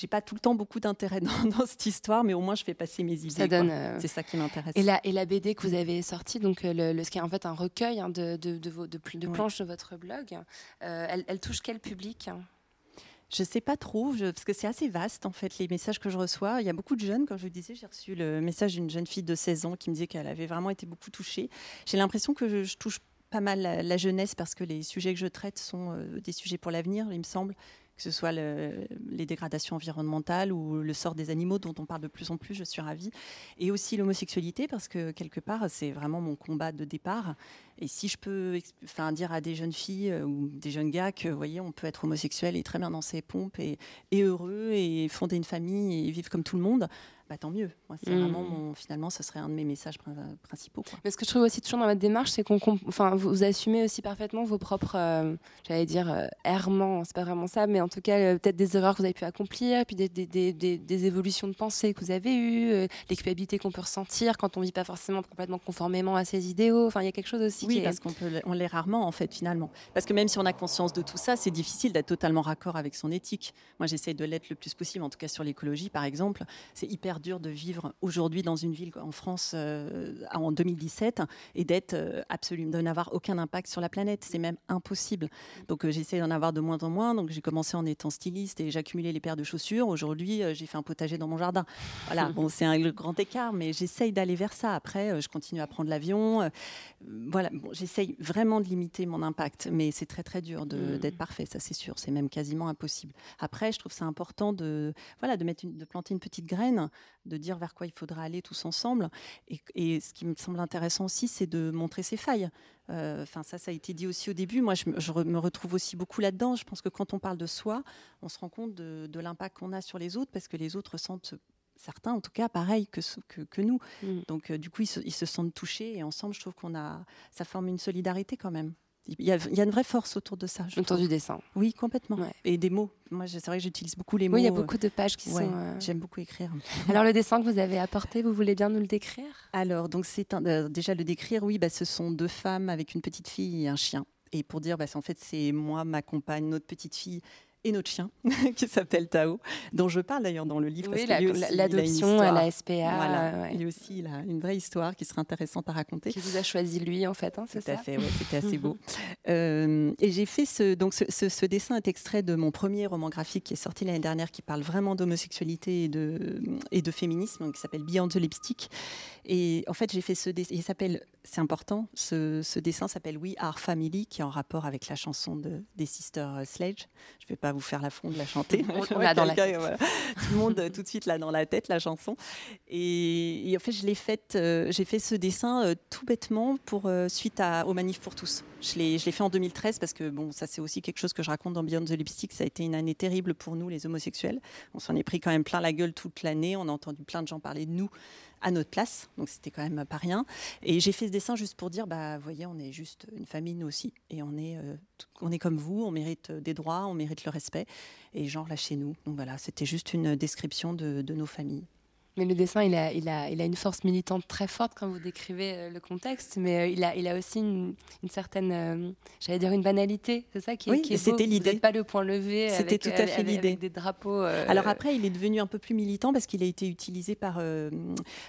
j'ai pas tout le temps beaucoup d'intérêt dans, dans cette histoire, mais au moins, je fais passer mes idées. Ça donne, euh, C'est ça qui m'intéresse. Et la, et la BD que vous avez sortie, donc euh, le, le- ce qui est en fait un recueil hein, de, de, de, vos- de pl- de Ouais. planches de votre blog, euh, elle, elle touche quel public hein? Je sais pas trop, je- parce que c'est assez vaste en fait les messages que je reçois. Il y a beaucoup de jeunes, comme je vous disais, j'ai reçu le message d'une jeune fille de 16 ans qui me disait qu'elle avait vraiment été beaucoup touchée. J'ai l'impression que je, je touche pas mal la, la jeunesse parce que les sujets que je traite sont euh, des sujets pour l'avenir, il me semble, que ce soit le- les dégradations environnementales ou le sort des animaux dont on parle de plus en plus, je suis ravie. Et aussi l'homosexualité parce que quelque part c'est vraiment mon combat de départ. Et si je peux enfin, dire à des jeunes filles euh, ou des jeunes gars que, vous voyez, on peut être homosexuel et très bien dans ses pompes et heureux et fonder une famille et vivre comme tout le monde, bah, tant mieux. Moi, c'est Mm. vraiment mon, finalement, ce serait un de mes messages prin- principaux. quoi. Mais ce que je trouve aussi toujours dans votre démarche, c'est qu'on, enfin, vous, vous assumez aussi parfaitement vos propres, euh, j'allais dire, euh, errements, c'est pas vraiment ça, mais en tout cas, euh, peut-être des erreurs que vous avez pu accomplir, puis des, des, des, des- des évolutions de pensée que vous avez eues, euh, les culpabilités qu'on peut ressentir quand on vit pas forcément complètement conformément à ses idéaux. Enfin, il y a quelque chose aussi Oui, qui est- parce qu'on peut, on l'est rarement en fait finalement. Parce que même si on a conscience de tout ça, c'est difficile d'être totalement raccord avec son éthique. Moi, j'essaie de l'être le plus possible, en tout cas sur l'écologie, par exemple. C'est hyper dur de vivre aujourd'hui dans une ville en France euh, en 2017 et d'être euh, absolument, de n'avoir aucun impact sur la planète. C'est même impossible. Donc, euh, j'essaie d'en avoir de moins en moins. Donc, j'ai commencé en étant styliste et j'accumulais les paires de chaussures. Aujourd'hui, euh, j'ai fait un potager dans mon jardin. Voilà, bon, c'est un le grand écart, mais j'essaye d'aller vers ça. Après, je continue à prendre l'avion. Voilà, bon, j'essaye vraiment de limiter mon impact, mais c'est très très dur de- Mm. d'être parfait, ça c'est sûr, c'est même quasiment impossible. Après, je trouve ça important de voilà de mettre une- de planter une petite graine, de dire vers quoi il faudra aller tous ensemble. Et, et ce qui me semble intéressant aussi, c'est de montrer ses failles. Euh, Enfin, ça, ça a été dit aussi au début. Moi, je, me- je re- me retrouve aussi beaucoup là-dedans. Je pense que quand on parle de soi, on se rend compte de, de l'impact qu'on a sur les autres, parce que les autres ressentent certains en tout cas pareil que, que nous. Mm. Donc euh, du coup, ils se, ils se sentent touchés et ensemble, je trouve qu'on a, ça forme une solidarité quand même. Il y a, il y a une vraie force autour de ça. autour du dessin. Oui, complètement. Ouais. Et des mots. Moi, c'est vrai que j'utilise beaucoup les mots. Oui, il y a euh, beaucoup de pages qui ouais, sont. euh, J'aime beaucoup écrire. Alors le dessin que vous avez apporté, vous voulez bien nous le décrire? Alors, donc c'est un- euh, déjà le décrire. Oui, bah, ce sont deux femmes avec une petite fille et un chien. Et pour dire, bah, en fait, c'est moi, ma compagne, notre petite fille et notre chien qui s'appelle Tao, dont je parle d'ailleurs dans le livre. Oui, parce la- l'adoption à la SPA. Voilà. ouais. Lui aussi, il a une vraie histoire qui serait intéressante à raconter. Qui vous a choisi lui en fait, hein, c'est Tout à ça fait, ouais, c'était assez beau. Euh, et j'ai fait ce, donc ce, ce- ce dessin est extrait de mon premier roman graphique qui est sorti l'année dernière, qui parle vraiment d'homosexualité et de, et de féminisme, qui s'appelle Beyond the Lipstick. Et en fait, j'ai fait ce dessin. Il s'appelle, c'est important, ce, ce dessin s'appelle We Are Family, qui est en rapport avec la chanson de, des Sisters Sledge. Je ne vais pas vous faire la fond de la chanter. On- l'a dans la Quelqu'un, tête. voilà. Tout le monde euh, tout de suite là dans la tête la chanson. Et, et en fait, je l'ai faite. euh, j'ai fait ce dessin euh, tout bêtement pour euh, suite à, au manif pour tous. Je l'ai, je l'ai fait en 2013 parce que bon, ça c'est aussi quelque chose que je raconte dans Beyond the Lipstick. Ça a été une année terrible pour nous les homosexuels. On s'en est pris quand même plein la gueule toute l'année. On a entendu plein de gens parler de nous à notre place, donc c'était quand même pas rien. Et j'ai fait ce dessin juste pour dire, bah, vous voyez, on est juste une famille nous aussi, et on est, euh, on est comme vous, on mérite euh, des droits, on mérite le respect, et genre là chez nous. Donc voilà, c'était juste une description de, de nos familles. Mais le dessin, il a, il, a, il a une force militante très forte quand vous décrivez euh, le contexte, mais euh, il, a, il a aussi une, une certaine, euh, j'allais dire une banalité, c'est ça qui est, Oui, qui est c'était l'idée. pas le point levé. C'était tout à fait l'idée. des drapeaux. euh, Alors après, il est devenu un peu plus militant parce qu'il a été utilisé par, euh,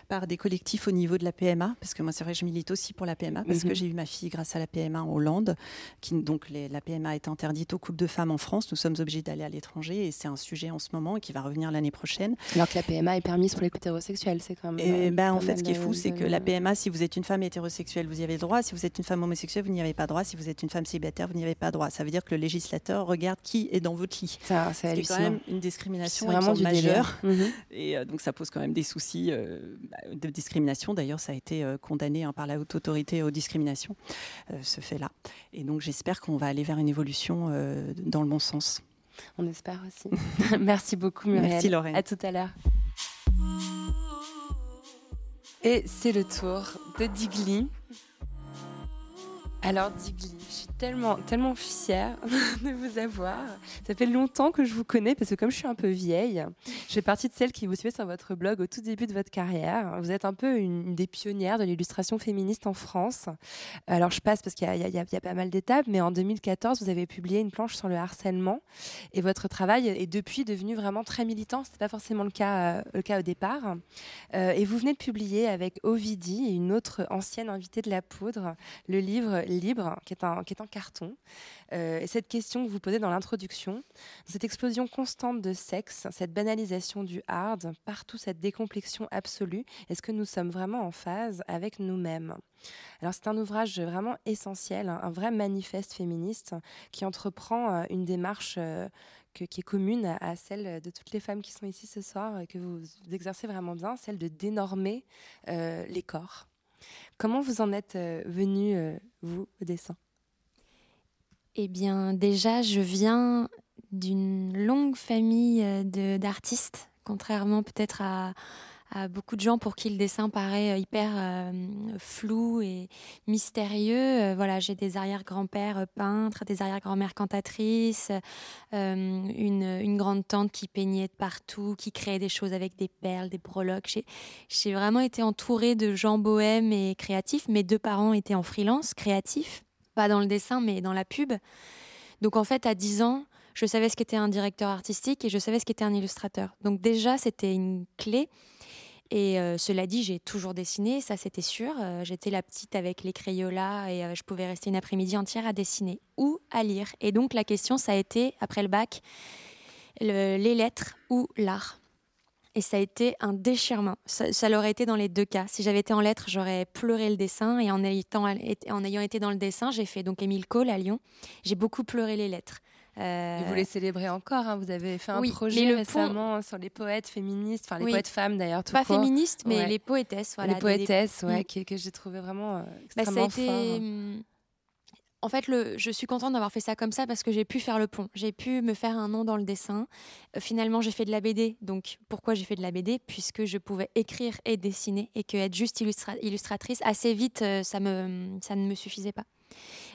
par des collectifs au niveau de la PMA. Parce que moi, c'est vrai, je milite aussi pour la PMA parce Mhm. que j'ai eu ma fille grâce à la PMA en Hollande. Qui, donc, les- la PMA été interdite aux couples de femmes en France. Nous sommes obligés d'aller à l'étranger et c'est un sujet en ce moment qui va revenir l'année prochaine. Alors que la PMA est permise pour les hétérosexuels, c'est quand même. Et euh, ben, en fait, ce qui est fou, c'est que la PMA, si vous êtes une femme hétérosexuelle, vous y avez le droit. Si vous êtes une femme homosexuelle, vous n'y avez pas droit. Si vous êtes une femme célibataire, vous n'y avez pas droit. Ça veut dire que le législateur regarde qui est dans votre lit. Ça, c'est Ce quand même une discrimination vraiment majeure. Mhm. Et euh, donc ça pose quand même des soucis euh, de discrimination. D'ailleurs, ça a été euh, condamné hein, par la haute autorité aux discriminations, euh, ce fait-là. Et donc j'espère qu'on va aller vers une évolution euh, dans le bon sens. On espère aussi. Merci beaucoup, Muriel. Merci, Lorraine. À tout à l'heure. Et c'est le tour de Digli. Alors Digli, je suis tellement, tellement fière de vous avoir. Ça fait longtemps que je vous connais parce que comme je suis un peu vieille, je fais partie de celles qui vous suivaient sur votre blog au tout début de votre carrière. Vous êtes un peu une, des pionnières de l'illustration féministe en France. Alors je passe parce qu'il y, a- pas mal d'étapes, mais en 2014, vous avez publié une planche sur le harcèlement et votre travail est depuis devenu vraiment très militant. C'était pas forcément le cas, euh, au départ. Euh, et vous venez de publier avec Ovidie et une autre ancienne invitée de la poudre le livre Libre, qui est un, qui est en carton. Euh, et cette question que vous posez dans l'introduction, cette explosion constante de sexe, cette banalisation du hard, partout cette décomplexion absolue, est-ce que nous sommes vraiment en phase avec nous-mêmes? Alors c'est un ouvrage vraiment essentiel, hein, un vrai manifeste féministe qui entreprend euh, une démarche euh, qui est commune à, celle de toutes les femmes qui sont ici ce soir et que vous exercez vraiment bien, celle de dénormer les corps. Comment vous en êtes euh, venu, euh, vous, au dessin? Eh bien, déjà, je viens d'une longue famille euh, d'artistes, contrairement peut-être à, à beaucoup de gens pour qui le dessin paraît euh, hyper euh, flou et mystérieux. Euh, voilà, j'ai des arrière-grands-pères peintres, des arrière-grand-mères cantatrices, une, une grande tante qui peignait partout, qui créait des choses avec des perles, des breloques. J'ai vraiment été entourée de gens bohèmes et créatifs. Mes deux parents étaient en freelance, créatifs pas dans le dessin, mais dans la pub. Donc en fait, à 10 ans, je savais ce qu'était un directeur artistique et je savais ce qu'était un illustrateur. Donc déjà, c'était une clé. Et euh, cela dit, j'ai toujours dessiné, ça c'était sûr. Euh, J'étais la petite avec les crayolas et euh, je pouvais rester une après-midi entière à dessiner ou à lire. Et donc la question, ça a été, après le bac, le- les lettres ou l'art. Et ça a été un déchirement. Ça, l'aurait été dans les deux cas. Si j'avais été en lettres, j'aurais pleuré le dessin. Et en, en ayant été dans le dessin, j'ai fait donc Émile Cole à Lyon. J'ai beaucoup pleuré les lettres. Euh, Et vous les célébrez encore. hein, Vous avez fait un oui, projet récemment sur les poètes féministes, enfin les Oui. poètes femmes d'ailleurs. tout pas court. féministes, mais Ouais. les poétesses. Voilà, les des- des- poétesses, ouais, Mm. que j'ai trouvé vraiment euh, Bah, extrêmement ça a été. fort. hum, En fait, le, je suis contente d'avoir fait ça comme ça parce que j'ai pu faire le pont. J'ai pu me faire un nom dans le dessin. Euh, finalement, j'ai fait de la BD. Donc, pourquoi j'ai fait de la BD Puisque je pouvais écrire et dessiner et que être juste illustra- illustratrice, assez vite, euh, ça, me, ça ne me suffisait pas.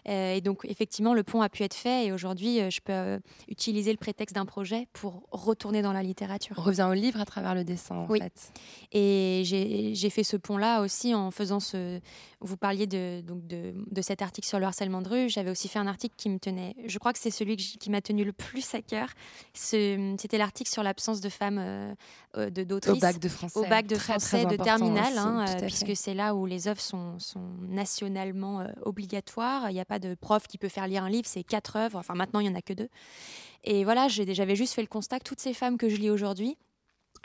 Euh, et donc, effectivement, le pont a pu être fait et aujourd'hui, euh, je peux euh, utiliser le prétexte d'un projet pour retourner dans la littérature. On revient au livre à travers le dessin, en Oui. fait. Et j'ai fait ce pont-là aussi en faisant ce. Vous parliez de, donc de, de cet article sur le harcèlement de rue. J'avais aussi fait un article qui me tenait. Je crois que c'est celui qui m'a tenu le plus à cœur. C'était l'article sur l'absence de femmes euh, de d'autrices. Au bac de français. Au bac de Très, français très de terminale, hein, puisque c'est là où les œuvres sont, sont nationalement euh, obligatoires. Il n'y a pas de prof qui peut faire lire un livre, c'est quatre œuvres. Enfin, maintenant, il n'y en a que deux. Et voilà, j'avais juste fait le constat que toutes ces femmes que je lis aujourd'hui,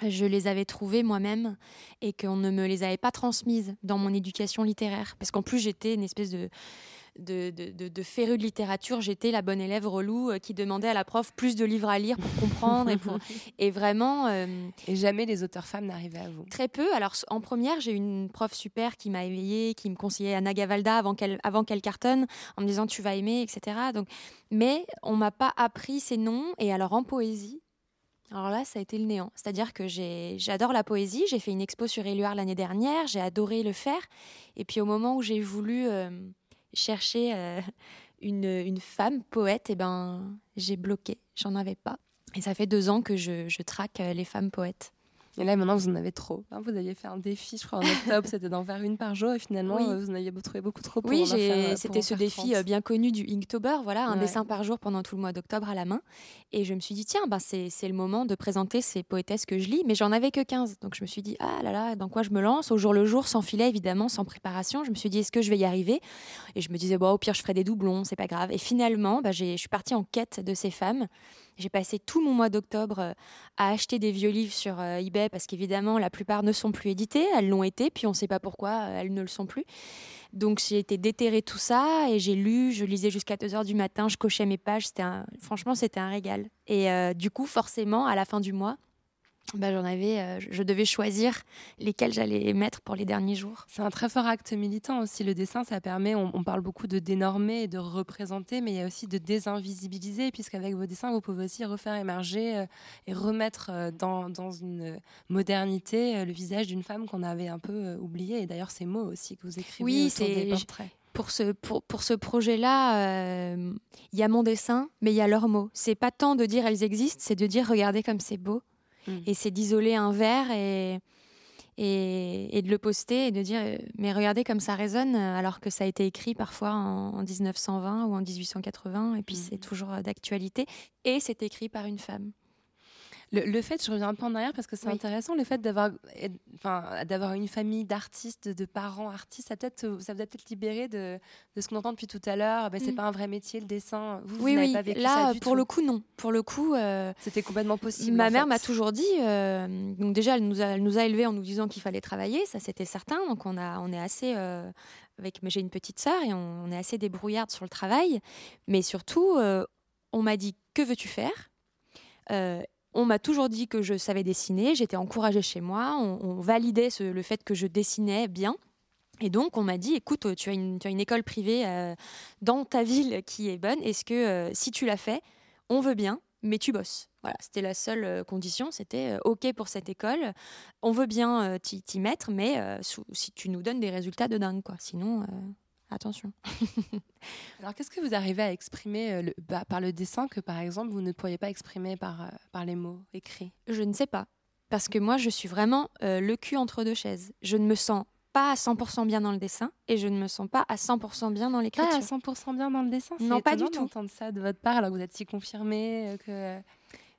je les avais trouvées moi-même et qu'on ne me les avait pas transmises dans mon éducation littéraire. Parce qu'en plus, j'étais une espèce de, de, de, de, de férue de littérature. J'étais la bonne élève relou euh, qui demandait à la prof plus de livres à lire pour comprendre. et, pour... et vraiment. euh, Et jamais les auteurs femmes n'arrivaient à vous. Très peu. Alors, en première, j'ai eu une prof super qui m'a éveillée, qui me conseillait Anna Gavalda avant qu'elle cartonne, en me disant tu vas aimer, etc. Donc, mais on m'a pas appris ces noms. Et alors, en poésie, alors là, ça a été le néant. C'est-à-dire que j'adore la poésie. J'ai fait une expo sur Éluard l'année dernière. J'ai adoré le faire. Et puis, au moment où j'ai voulu euh, chercher euh, une, une femme poète, eh ben, j'ai bloqué. J'en avais pas. Et ça fait deux ans que je, je traque euh, les femmes poètes. Et là, maintenant, vous en avez trop. Hein. vous aviez fait un défi, je crois, en octobre, c'était d'en faire une par jour. Et finalement, Oui. euh, vous en aviez trouvé beaucoup trop pour Oui, euh, c'était ce défi 30. euh, bien connu du Inktober, voilà, un Ouais. dessin par jour pendant tout le mois d'octobre à la main. Et je me suis dit, tiens, ben c'est le moment de présenter ces poétesses que je lis, mais j'en avais que 15. Donc je me suis dit, ah là là, dans quoi je me lance? Au jour le jour, sans filet, évidemment, sans préparation. Je me suis dit, est-ce que je vais y arriver? Et je me disais, bon, au pire, je ferai des doublons, c'est pas grave. Et finalement, ben, j'ai- je suis partie en quête de ces femmes. J'ai passé tout mon mois d'octobre euh, à acheter des vieux livres sur euh, eBay parce qu'évidemment, la plupart ne sont plus édités. Elles l'ont été, puis on ne sait pas pourquoi euh, elles ne le sont plus. Donc j'ai été déterrer tout ça et j'ai lu, je lisais jusqu'à 2 heures du matin, je cochais mes pages. Franchement, c'était un régal. Et du coup, forcément, à la fin du mois, bah, j'en avais, euh, je- je devais choisir lesquels j'allais mettre pour les derniers jours. C'est un très fort acte militant aussi. Le dessin, ça permet, on, on parle beaucoup de dénormer et de représenter, mais il y a aussi de désinvisibiliser, puisqu'avec vos dessins, vous pouvez aussi refaire émerger euh, et remettre euh, dans, dans une modernité le visage d'une femme qu'on avait un peu euh, oublié. Et d'ailleurs, ces mots aussi que vous écrivez Oui, autour des c'est portraits. pour ce pour, pour ce projet-là, euh, il y a mon dessin, mais il y a leurs mots. C'est pas tant de dire elles existent, c'est de dire regardez comme c'est beau. Mm. Et c'est d'isoler un verre et, et et de le poster et de dire mais regardez comme ça résonne alors que ça a été écrit parfois en, en 1920 ou en 1880 et puis c'est toujours euh, d'actualité et c'est écrit par une femme. Le, le fait, je reviens un peu en arrière parce que c'est Oui. intéressant, le fait d'avoir, enfin, d'avoir une famille d'artistes, de parents artistes, ça peut-être, ça vous a peut-être libéré de, de ce qu'on entend depuis tout à l'heure. Ben, c'est Mm. pas un vrai métier le dessin. Vous, vous oui n'avez oui. pas vécu Là ça du pour tout. le coup non. Pour le coup. euh, C'était complètement possible. Ma mère m'a toujours dit, euh, donc déjà elle nous a, elle nous a élevés en nous disant qu'il fallait travailler, ça c'était certain. Donc on a, on est assez, euh, avec, mais j'ai une petite sœur et on, on est assez débrouillarde sur le travail. Mais surtout, on m'a dit que veux-tu faire? Euh, On m'a toujours dit que je savais dessiner, j'étais encouragée chez moi, on, validait le fait que je dessinais bien. Et donc, on m'a dit, écoute, tu as une, école privée euh, dans ta ville qui est bonne. Est-ce que euh, si tu l'as fait, on veut bien, mais tu bosses? Voilà, c'était la seule euh, condition. C'était OK pour cette école. On veut bien t'y mettre, mais si tu nous donnes des résultats de dingue, quoi. Sinon, attention. Alors, qu'est-ce que vous arrivez à exprimer euh, le- bah, par le dessin que, par exemple, vous ne pourriez pas exprimer par, euh, par les mots écrits? Je ne sais pas. Parce que moi, je suis vraiment euh, le cul entre deux chaises. Je ne me sens pas à 100% bien dans le dessin et je ne me sens pas à 100% bien dans Pas l'écriture. à 100% bien dans le dessin? Non, pas du tout. d'entendre ça de votre part, alors que vous êtes si confirmé que...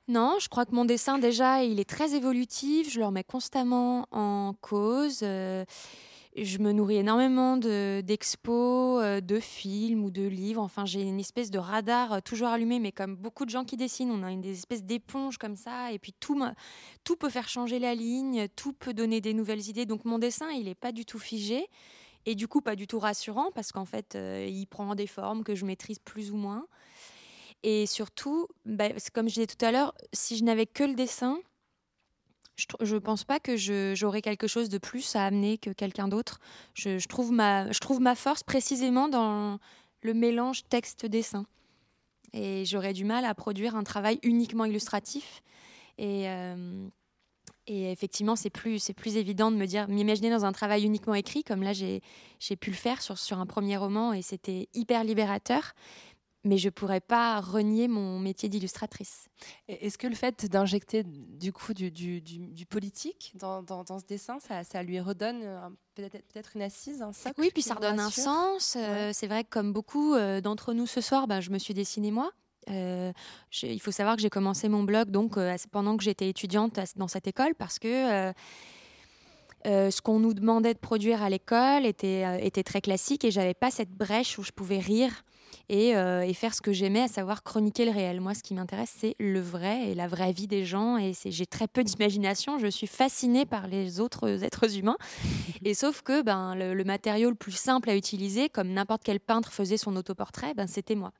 Non, je crois que mon dessin, déjà, il est très évolutif. Je le remets constamment en cause. Euh, je me nourris énormément de- d'expos, euh, de, films ou de livres. Enfin, j'ai une espèce de radar euh, toujours allumé, mais comme beaucoup de gens qui dessinent, on a une des espèces d'éponges comme ça. Et puis, tout, tout peut faire changer la ligne, tout peut donner des nouvelles idées. Donc, mon dessin, il n'est pas du tout figé. Et du coup, pas du tout rassurant, parce qu'en fait, euh, il prend des formes que je maîtrise plus ou moins. Et surtout, bah, comme je disais tout à l'heure, si je n'avais que le dessin, je, je pense pas que j'aurais quelque chose de plus à amener que quelqu'un d'autre. Je, trouve ma, force précisément dans le mélange texte-dessin. Et j'aurais du mal à produire un travail uniquement illustratif. Et, euh, effectivement, c'est plus, plus évident de me dire, m'imaginer dans un travail uniquement écrit, comme là j'ai j'ai pu le faire sur, sur un premier roman, et c'était hyper libérateur mais je pourrais pas renier mon métier d'illustratrice. Est-ce que le fait d'injecter du coup du, du- du- du politique dans, dans- dans ce dessin, ça, ça lui redonne euh, peut-être une assise, un socle Oui, puis ça redonne un sens. Euh, C'est vrai que comme beaucoup euh, d'entre nous ce soir, ben, je me suis dessinée moi. Euh, il faut savoir que j'ai commencé mon blog donc pendant que j'étais étudiante dans cette école parce que euh, ce qu'on nous demandait de produire à l'école était, euh, était très classique et j'avais pas cette brèche où je pouvais rire et, euh, et faire ce que j'aimais, à savoir chroniquer le réel. Moi, ce qui m'intéresse, c'est le vrai et la vraie vie des gens. Et j'ai très peu d'imagination. Je suis fascinée par les autres êtres humains. Et sauf que ben, le, le matériau le plus simple à utiliser, comme n'importe quel peintre faisait son autoportrait, ben, c'était moi.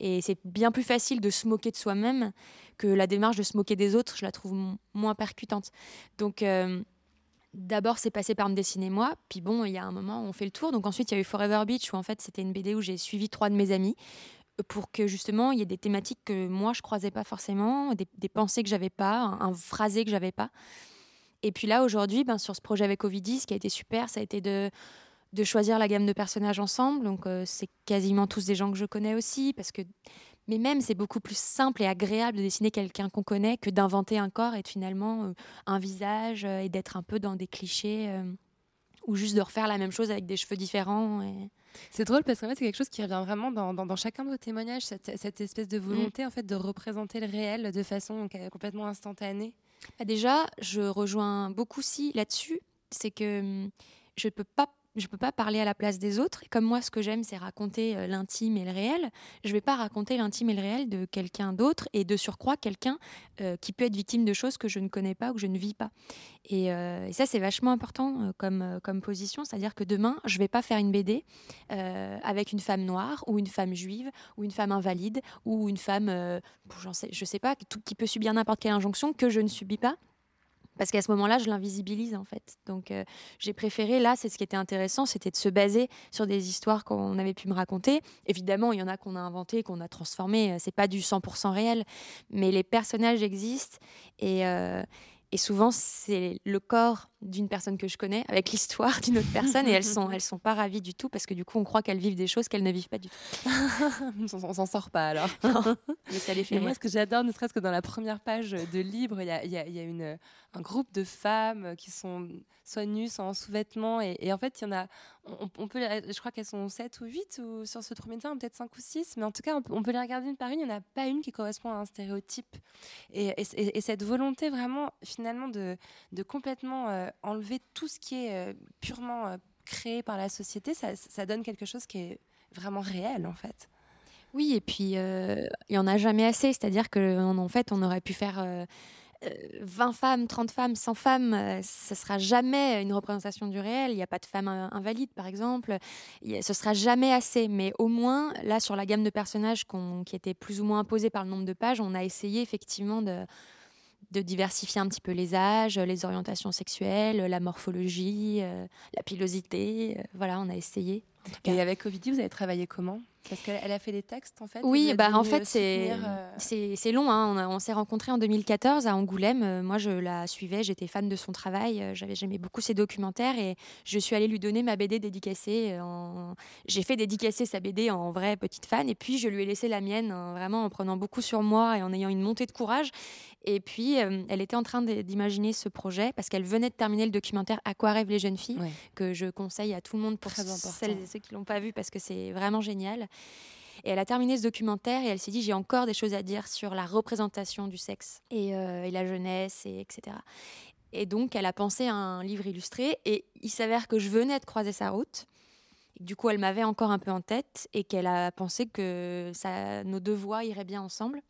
Et c'est bien plus facile de se moquer de soi-même que la démarche de se moquer des autres. Je la trouve moins percutante. Donc, euh, d'abord, c'est passé par me dessiner moi. Puis bon, il y a un moment, on fait le tour. Donc ensuite, il y a eu Forever Beach, où en fait, c'était une BD où j'ai suivi trois de mes amis euh, pour que justement, il y ait des thématiques que moi, je croisais pas forcément, des, pensées que j'avais pas, un, un phrasé que j'avais pas. Et puis là, aujourd'hui, ben, sur ce projet avec Ovidis, ce qui a été super, ça a été de, de choisir la gamme de personnages ensemble. Donc, euh, c'est quasiment tous des gens que je connais aussi, parce que mais même, c'est beaucoup plus simple et agréable de dessiner quelqu'un qu'on connaît que d'inventer un corps et de finalement euh, un visage euh, et d'être un peu dans des clichés euh, ou juste de refaire la même chose avec des cheveux différents. Et... C'est drôle parce qu'en fait, c'est quelque chose qui revient vraiment dans, dans, dans chacun de vos témoignages, cette, cette espèce de volonté en fait de représenter le réel de façon complètement instantanée. Bah, déjà, je rejoins beaucoup si là-dessus, c'est que hum, je peux pas je peux pas parler à la place des autres. Comme moi, ce que j'aime, c'est raconter euh, l'intime et le réel. Je vais pas raconter l'intime et le réel de quelqu'un d'autre et de surcroît quelqu'un euh, qui peut être victime de choses que je ne connais pas ou que je ne vis pas. Et, euh, ça, c'est vachement important comme, position. C'est-à-dire que demain, je vais pas faire une BD avec une femme noire ou une femme juive ou une femme invalide ou une femme, j'en sais, je sais pas, qui peut subir n'importe quelle injonction que je ne subis pas. Parce qu'à ce moment-là, je l'invisibilise en fait. Donc euh, j'ai préféré, là, c'est ce qui était intéressant, c'était de se baser sur des histoires qu'on avait pu me raconter. Évidemment, il y en a qu'on a inventé, qu'on a transformé, euh, c'est pas du 100% réel, mais les personnages existent et, euh, et souvent c'est le corps d'une personne que je connais avec l'histoire d'une autre personne et elles sont, elles sont pas ravies du tout parce que du coup on croit qu'elles vivent des choses qu'elles ne vivent pas du tout. on s'en sort pas alors. Mais ça les fait Et moi, ce que j'adore, ne serait-ce que dans la première page de Libre, il y a, y a- y a une, un groupe de femmes qui sont soit nues, soit en sous-vêtements. Et, et en fait, il y en a, on, on peut, je crois qu'elles sont 7 ou 8 ou, sur ce premier temps, peut-être 5 ou 6. Mais en tout cas, on peut, on peut les regarder une par une. Il n'y en a pas une qui correspond à un stéréotype. Et, et- et- et cette volonté vraiment, finalement, de, de complètement euh, enlever tout ce qui est euh, purement euh, créé par la société, ça, donne quelque chose qui est vraiment réel, en fait. Oui, et puis euh, il n'y en a jamais assez. C'est-à-dire qu'en en fait, on aurait pu faire euh, euh, 20 femmes, 30 femmes, 100 femmes. euh, ce sera jamais une représentation du réel. Il n'y a pas de femmes euh, invalides, par exemple. Y a- ce sera jamais assez. Mais au moins, là, sur la gamme de personnages qui était plus ou moins imposée par le nombre de pages, on a essayé effectivement de de diversifier un petit peu les âges, les orientations sexuelles, la morphologie, euh, la pilosité. euh, voilà, on a essayé. Et avec Ovidie, vous avez travaillé comment? Parce qu'elle elle a fait des textes, en fait. Oui, bah, en fait, c'est euh, long. hein. On, s'est rencontrés en 2014 à Angoulême. Euh, moi, je la suivais, j'étais fan de son travail. euh, J'avais j'aimais beaucoup ses documentaires et je suis allée lui donner ma BD dédicacée. En... J'ai fait dédicacer sa BD en vraie petite fan et puis je lui ai laissé la mienne, hein, vraiment en prenant beaucoup sur moi et en ayant une montée de courage. Et puis, euh, elle était en train d'imaginer ce projet parce qu'elle venait de terminer le documentaire À quoi rêvent les jeunes filles, Ouais. que je conseille à tout le monde pour celles et ceux qui l'ont pas vu parce que c'est vraiment génial. Et elle a terminé ce documentaire et elle s'est dit j'ai encore des choses à dire sur la représentation du sexe et, euh, et la jeunesse et etc. Et donc elle a pensé à un livre illustré et il s'avère que je venais de croiser sa route. Et du coup elle m'avait encore un peu en tête et qu'elle a pensé que ça, nos deux voix iraient bien ensemble.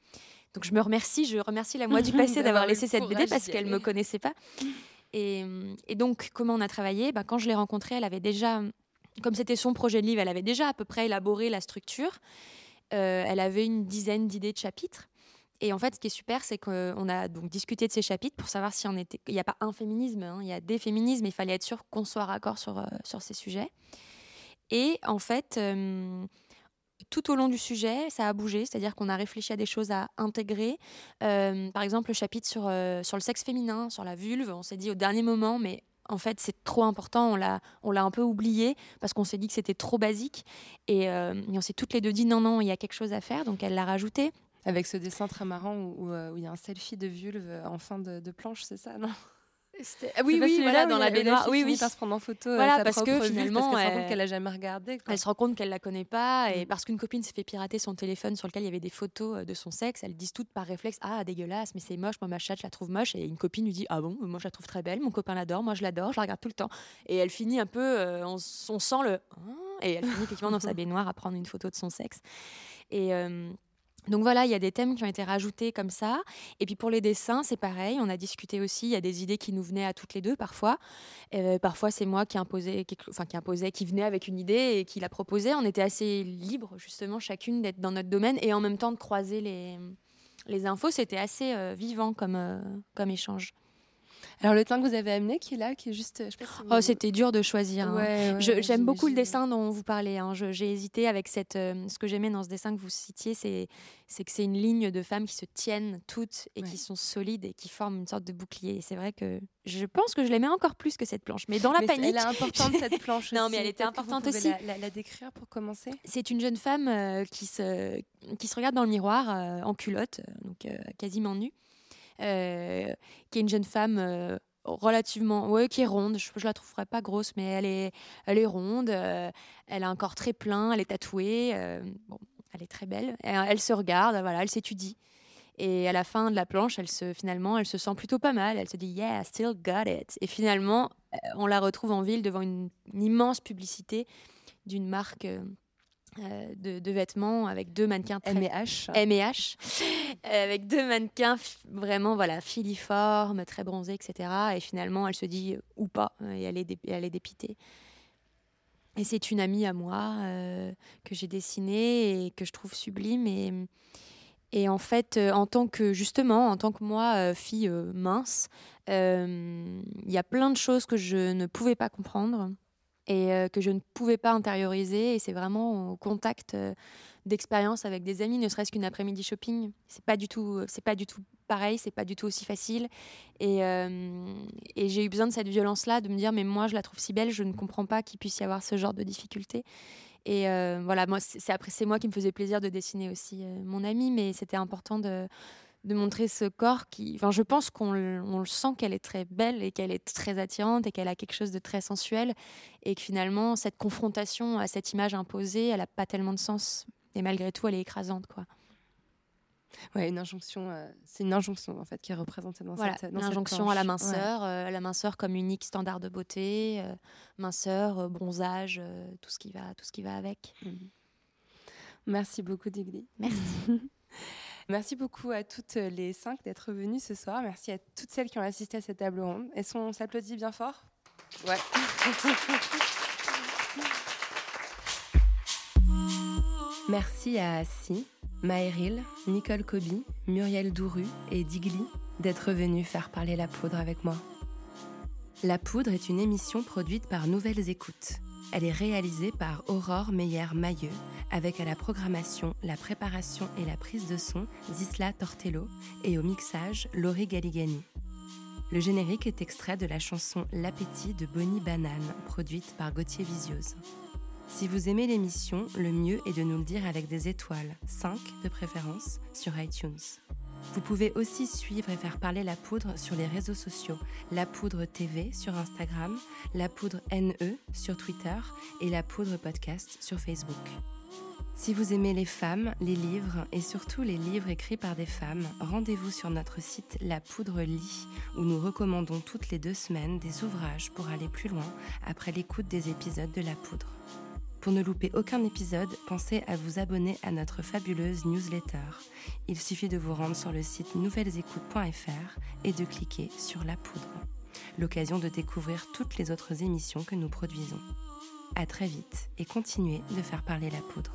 Donc je me remercie, je remercie la moi du passé D'avoir laissé cette BD parce qu'elle aller. me connaissait pas. Et, et donc comment on a travaillé? Bah, Quand je l'ai rencontrée, elle avait déjà comme c'était son projet de livre, elle avait déjà à peu près élaboré la structure. Euh, elle avait une dizaine d'idées de chapitres. Et en fait, ce qui est super, c'est qu'on a donc discuté de ces chapitres pour savoir si on était. Il n'y a pas un féminisme, hein, il y a des féminismes. Il fallait être sûr qu'on soit raccord sur, euh, sur ces sujets. Et en fait, euh, tout au long du sujet, ça a bougé, c'est-à-dire qu'on a réfléchi à des choses à intégrer. Par exemple, le chapitre sur, sur le sexe féminin, sur la vulve, on s'est dit au dernier moment, mais en fait, c'est trop important, on l'a, on l'a un peu oublié parce qu'on s'est dit que c'était trop basique. Et, euh, et on s'est toutes les deux dit non, non, il y a quelque chose à faire, donc elle l'a rajouté. Avec ce dessin très marrant où, euh, il y a un selfie de vulve en fin de, de planche, c'est ça, non? Oui, C'est oui, celui-là voilà, dans la baignoire. Oui, oui. par se prendre en photo euh, Voilà, sa parce que propre finalement, parce qu'elle se rend elle- compte qu'elle a jamais regardé. quoi. Elle se rend compte qu'elle la connaît pas et parce qu'une copine s'est fait pirater son téléphone sur lequel il y avait des photos euh, de son sexe, elles disent toutes par réflexe ah dégueulasse mais c'est moche moi ma chatte je la trouve moche et une copine lui dit ah bon moi je la trouve très belle mon copain l'adore moi je l'adore je la regarde tout le temps et elle finit un peu euh, on, on sent le Ah et elle finit effectivement dans sa baignoire à prendre une photo de son sexe et euh, donc voilà, il y a des thèmes qui ont été rajoutés comme ça. Et puis pour les dessins, c'est pareil. On a discuté aussi. Il y a des idées qui nous venaient à toutes les deux parfois. Euh, parfois, c'est moi qui imposais, quelque- enfin qui qui venait avec une idée et qui la proposait. On était assez libres justement chacune d'être dans notre domaine et en même temps de croiser les les infos. C'était assez euh, vivant comme euh, comme échange. Alors le teint que vous avez amené, qui est là, qui est juste, je sais pas si Oh, c'était dur de choisir. hein. Ouais, J'aime beaucoup le dessin dont vous parlez. hein. Je- J'ai hésité avec cette. euh, ce que j'aimais dans ce dessin que vous citiez, c'est c'est que c'est une ligne de femmes qui se tiennent toutes et qui sont solides et qui forment une sorte de bouclier. Et C'est vrai que je pense que je l'aimais encore plus que cette planche. Mais dans la Mais panique. Elle est importante cette planche. Non, aussi. mais elle était importante aussi. La, la- la décrire pour commencer? C'est une jeune femme euh, qui, se, qui se regarde dans le miroir euh, en culotte, euh, donc euh, quasiment nue, euh, qui est une jeune femme euh, relativement, ouais, qui est ronde. Je, je la trouverais pas grosse, mais elle est, elle est ronde. euh, elle a un corps très plein. Elle est tatouée. bon, elle est très belle. Elle se regarde, voilà, elle s'étudie. Et à la fin de la planche, elle se, finalement, elle se sent plutôt pas mal. Elle se dit Yeah, I still got it. Et finalement, on la retrouve en ville devant une, immense publicité d'une marque de, de vêtements avec deux mannequins très M&H. M&H, euh, avec deux mannequins vraiment voilà filiformes, très bronzés, etc. Et finalement, elle se dit euh, ou pas, euh, et elle est, dé- elle est dépitée. Et c'est une amie à moi euh, que j'ai dessinée et que je trouve sublime. Et, et en fait, euh, en tant que justement, en tant que moi, euh, fille euh, mince, euh, il y a plein de choses que je ne pouvais pas comprendre et euh, que je ne pouvais pas intérioriser. Et c'est vraiment au contact euh, d'expériences avec des amis, ne serait-ce qu'une après-midi shopping. C'est pas du tout, c'est pas du tout pareil, c'est pas du tout aussi facile. Et, euh, et j'ai eu besoin de cette violence-là, de me dire mais moi je la trouve si belle, je ne comprends pas qu'il puisse y avoir ce genre de difficultés. Et euh, voilà, c'est après c'est moi qui me faisait plaisir de dessiner aussi euh, mon ami, mais c'était important de de montrer ce corps qui, enfin, je pense qu'on le, sent qu'elle est très belle et qu'elle est très attirante et qu'elle a quelque chose de très sensuel et que finalement cette confrontation à cette image imposée, elle a pas tellement de sens et malgré tout elle est écrasante quoi. Ouais, une injonction. euh, c'est une injonction en fait qui est représentée dans Voilà, cette. dans cette l'injonction à la minceur, euh, la minceur comme unique standard de beauté, euh, minceur, euh, bronzage, tout ce qui va, tout ce qui va avec. Ouais. Merci beaucoup, Digli. Merci. Merci beaucoup à toutes les cinq d'être venues ce soir. Merci à toutes celles qui ont assisté à cette table ronde. Est-ce qu'on s'applaudit bien fort? Ouais. Merci à Assi, Maëril, Nicole Kobi, Muriel Douru et Digli d'être venus faire parler la poudre avec moi. La poudre est une émission produite par Nouvelles Écoutes. Elle est réalisée par Aurore Meyer-Mailleux, avec à la programmation, la préparation et la prise de son Zisla Tortello et au mixage Laurie Galigani. Le générique est extrait de la chanson L'appétit de Bonnie Banane, produite par Gauthier Visiose. Si vous aimez l'émission, le mieux est de nous le dire avec des étoiles, 5 de préférence, sur iTunes. Vous pouvez aussi suivre et faire parler la poudre sur les réseaux sociaux, la poudre TV sur Instagram, la poudre NE sur Twitter et la poudre podcast sur Facebook. Si vous aimez les femmes, les livres et surtout les livres écrits par des femmes, rendez-vous sur notre site La Poudre Lit où nous recommandons toutes les deux semaines des ouvrages pour aller plus loin après l'écoute des épisodes de La Poudre. Pour ne louper aucun épisode, pensez à vous abonner à notre fabuleuse newsletter. Il suffit de vous rendre sur le site nouvellesécoutes.fr et de cliquer sur La Poudre. L'occasion de découvrir toutes les autres émissions que nous produisons. À très vite et continuez de faire parler la poudre.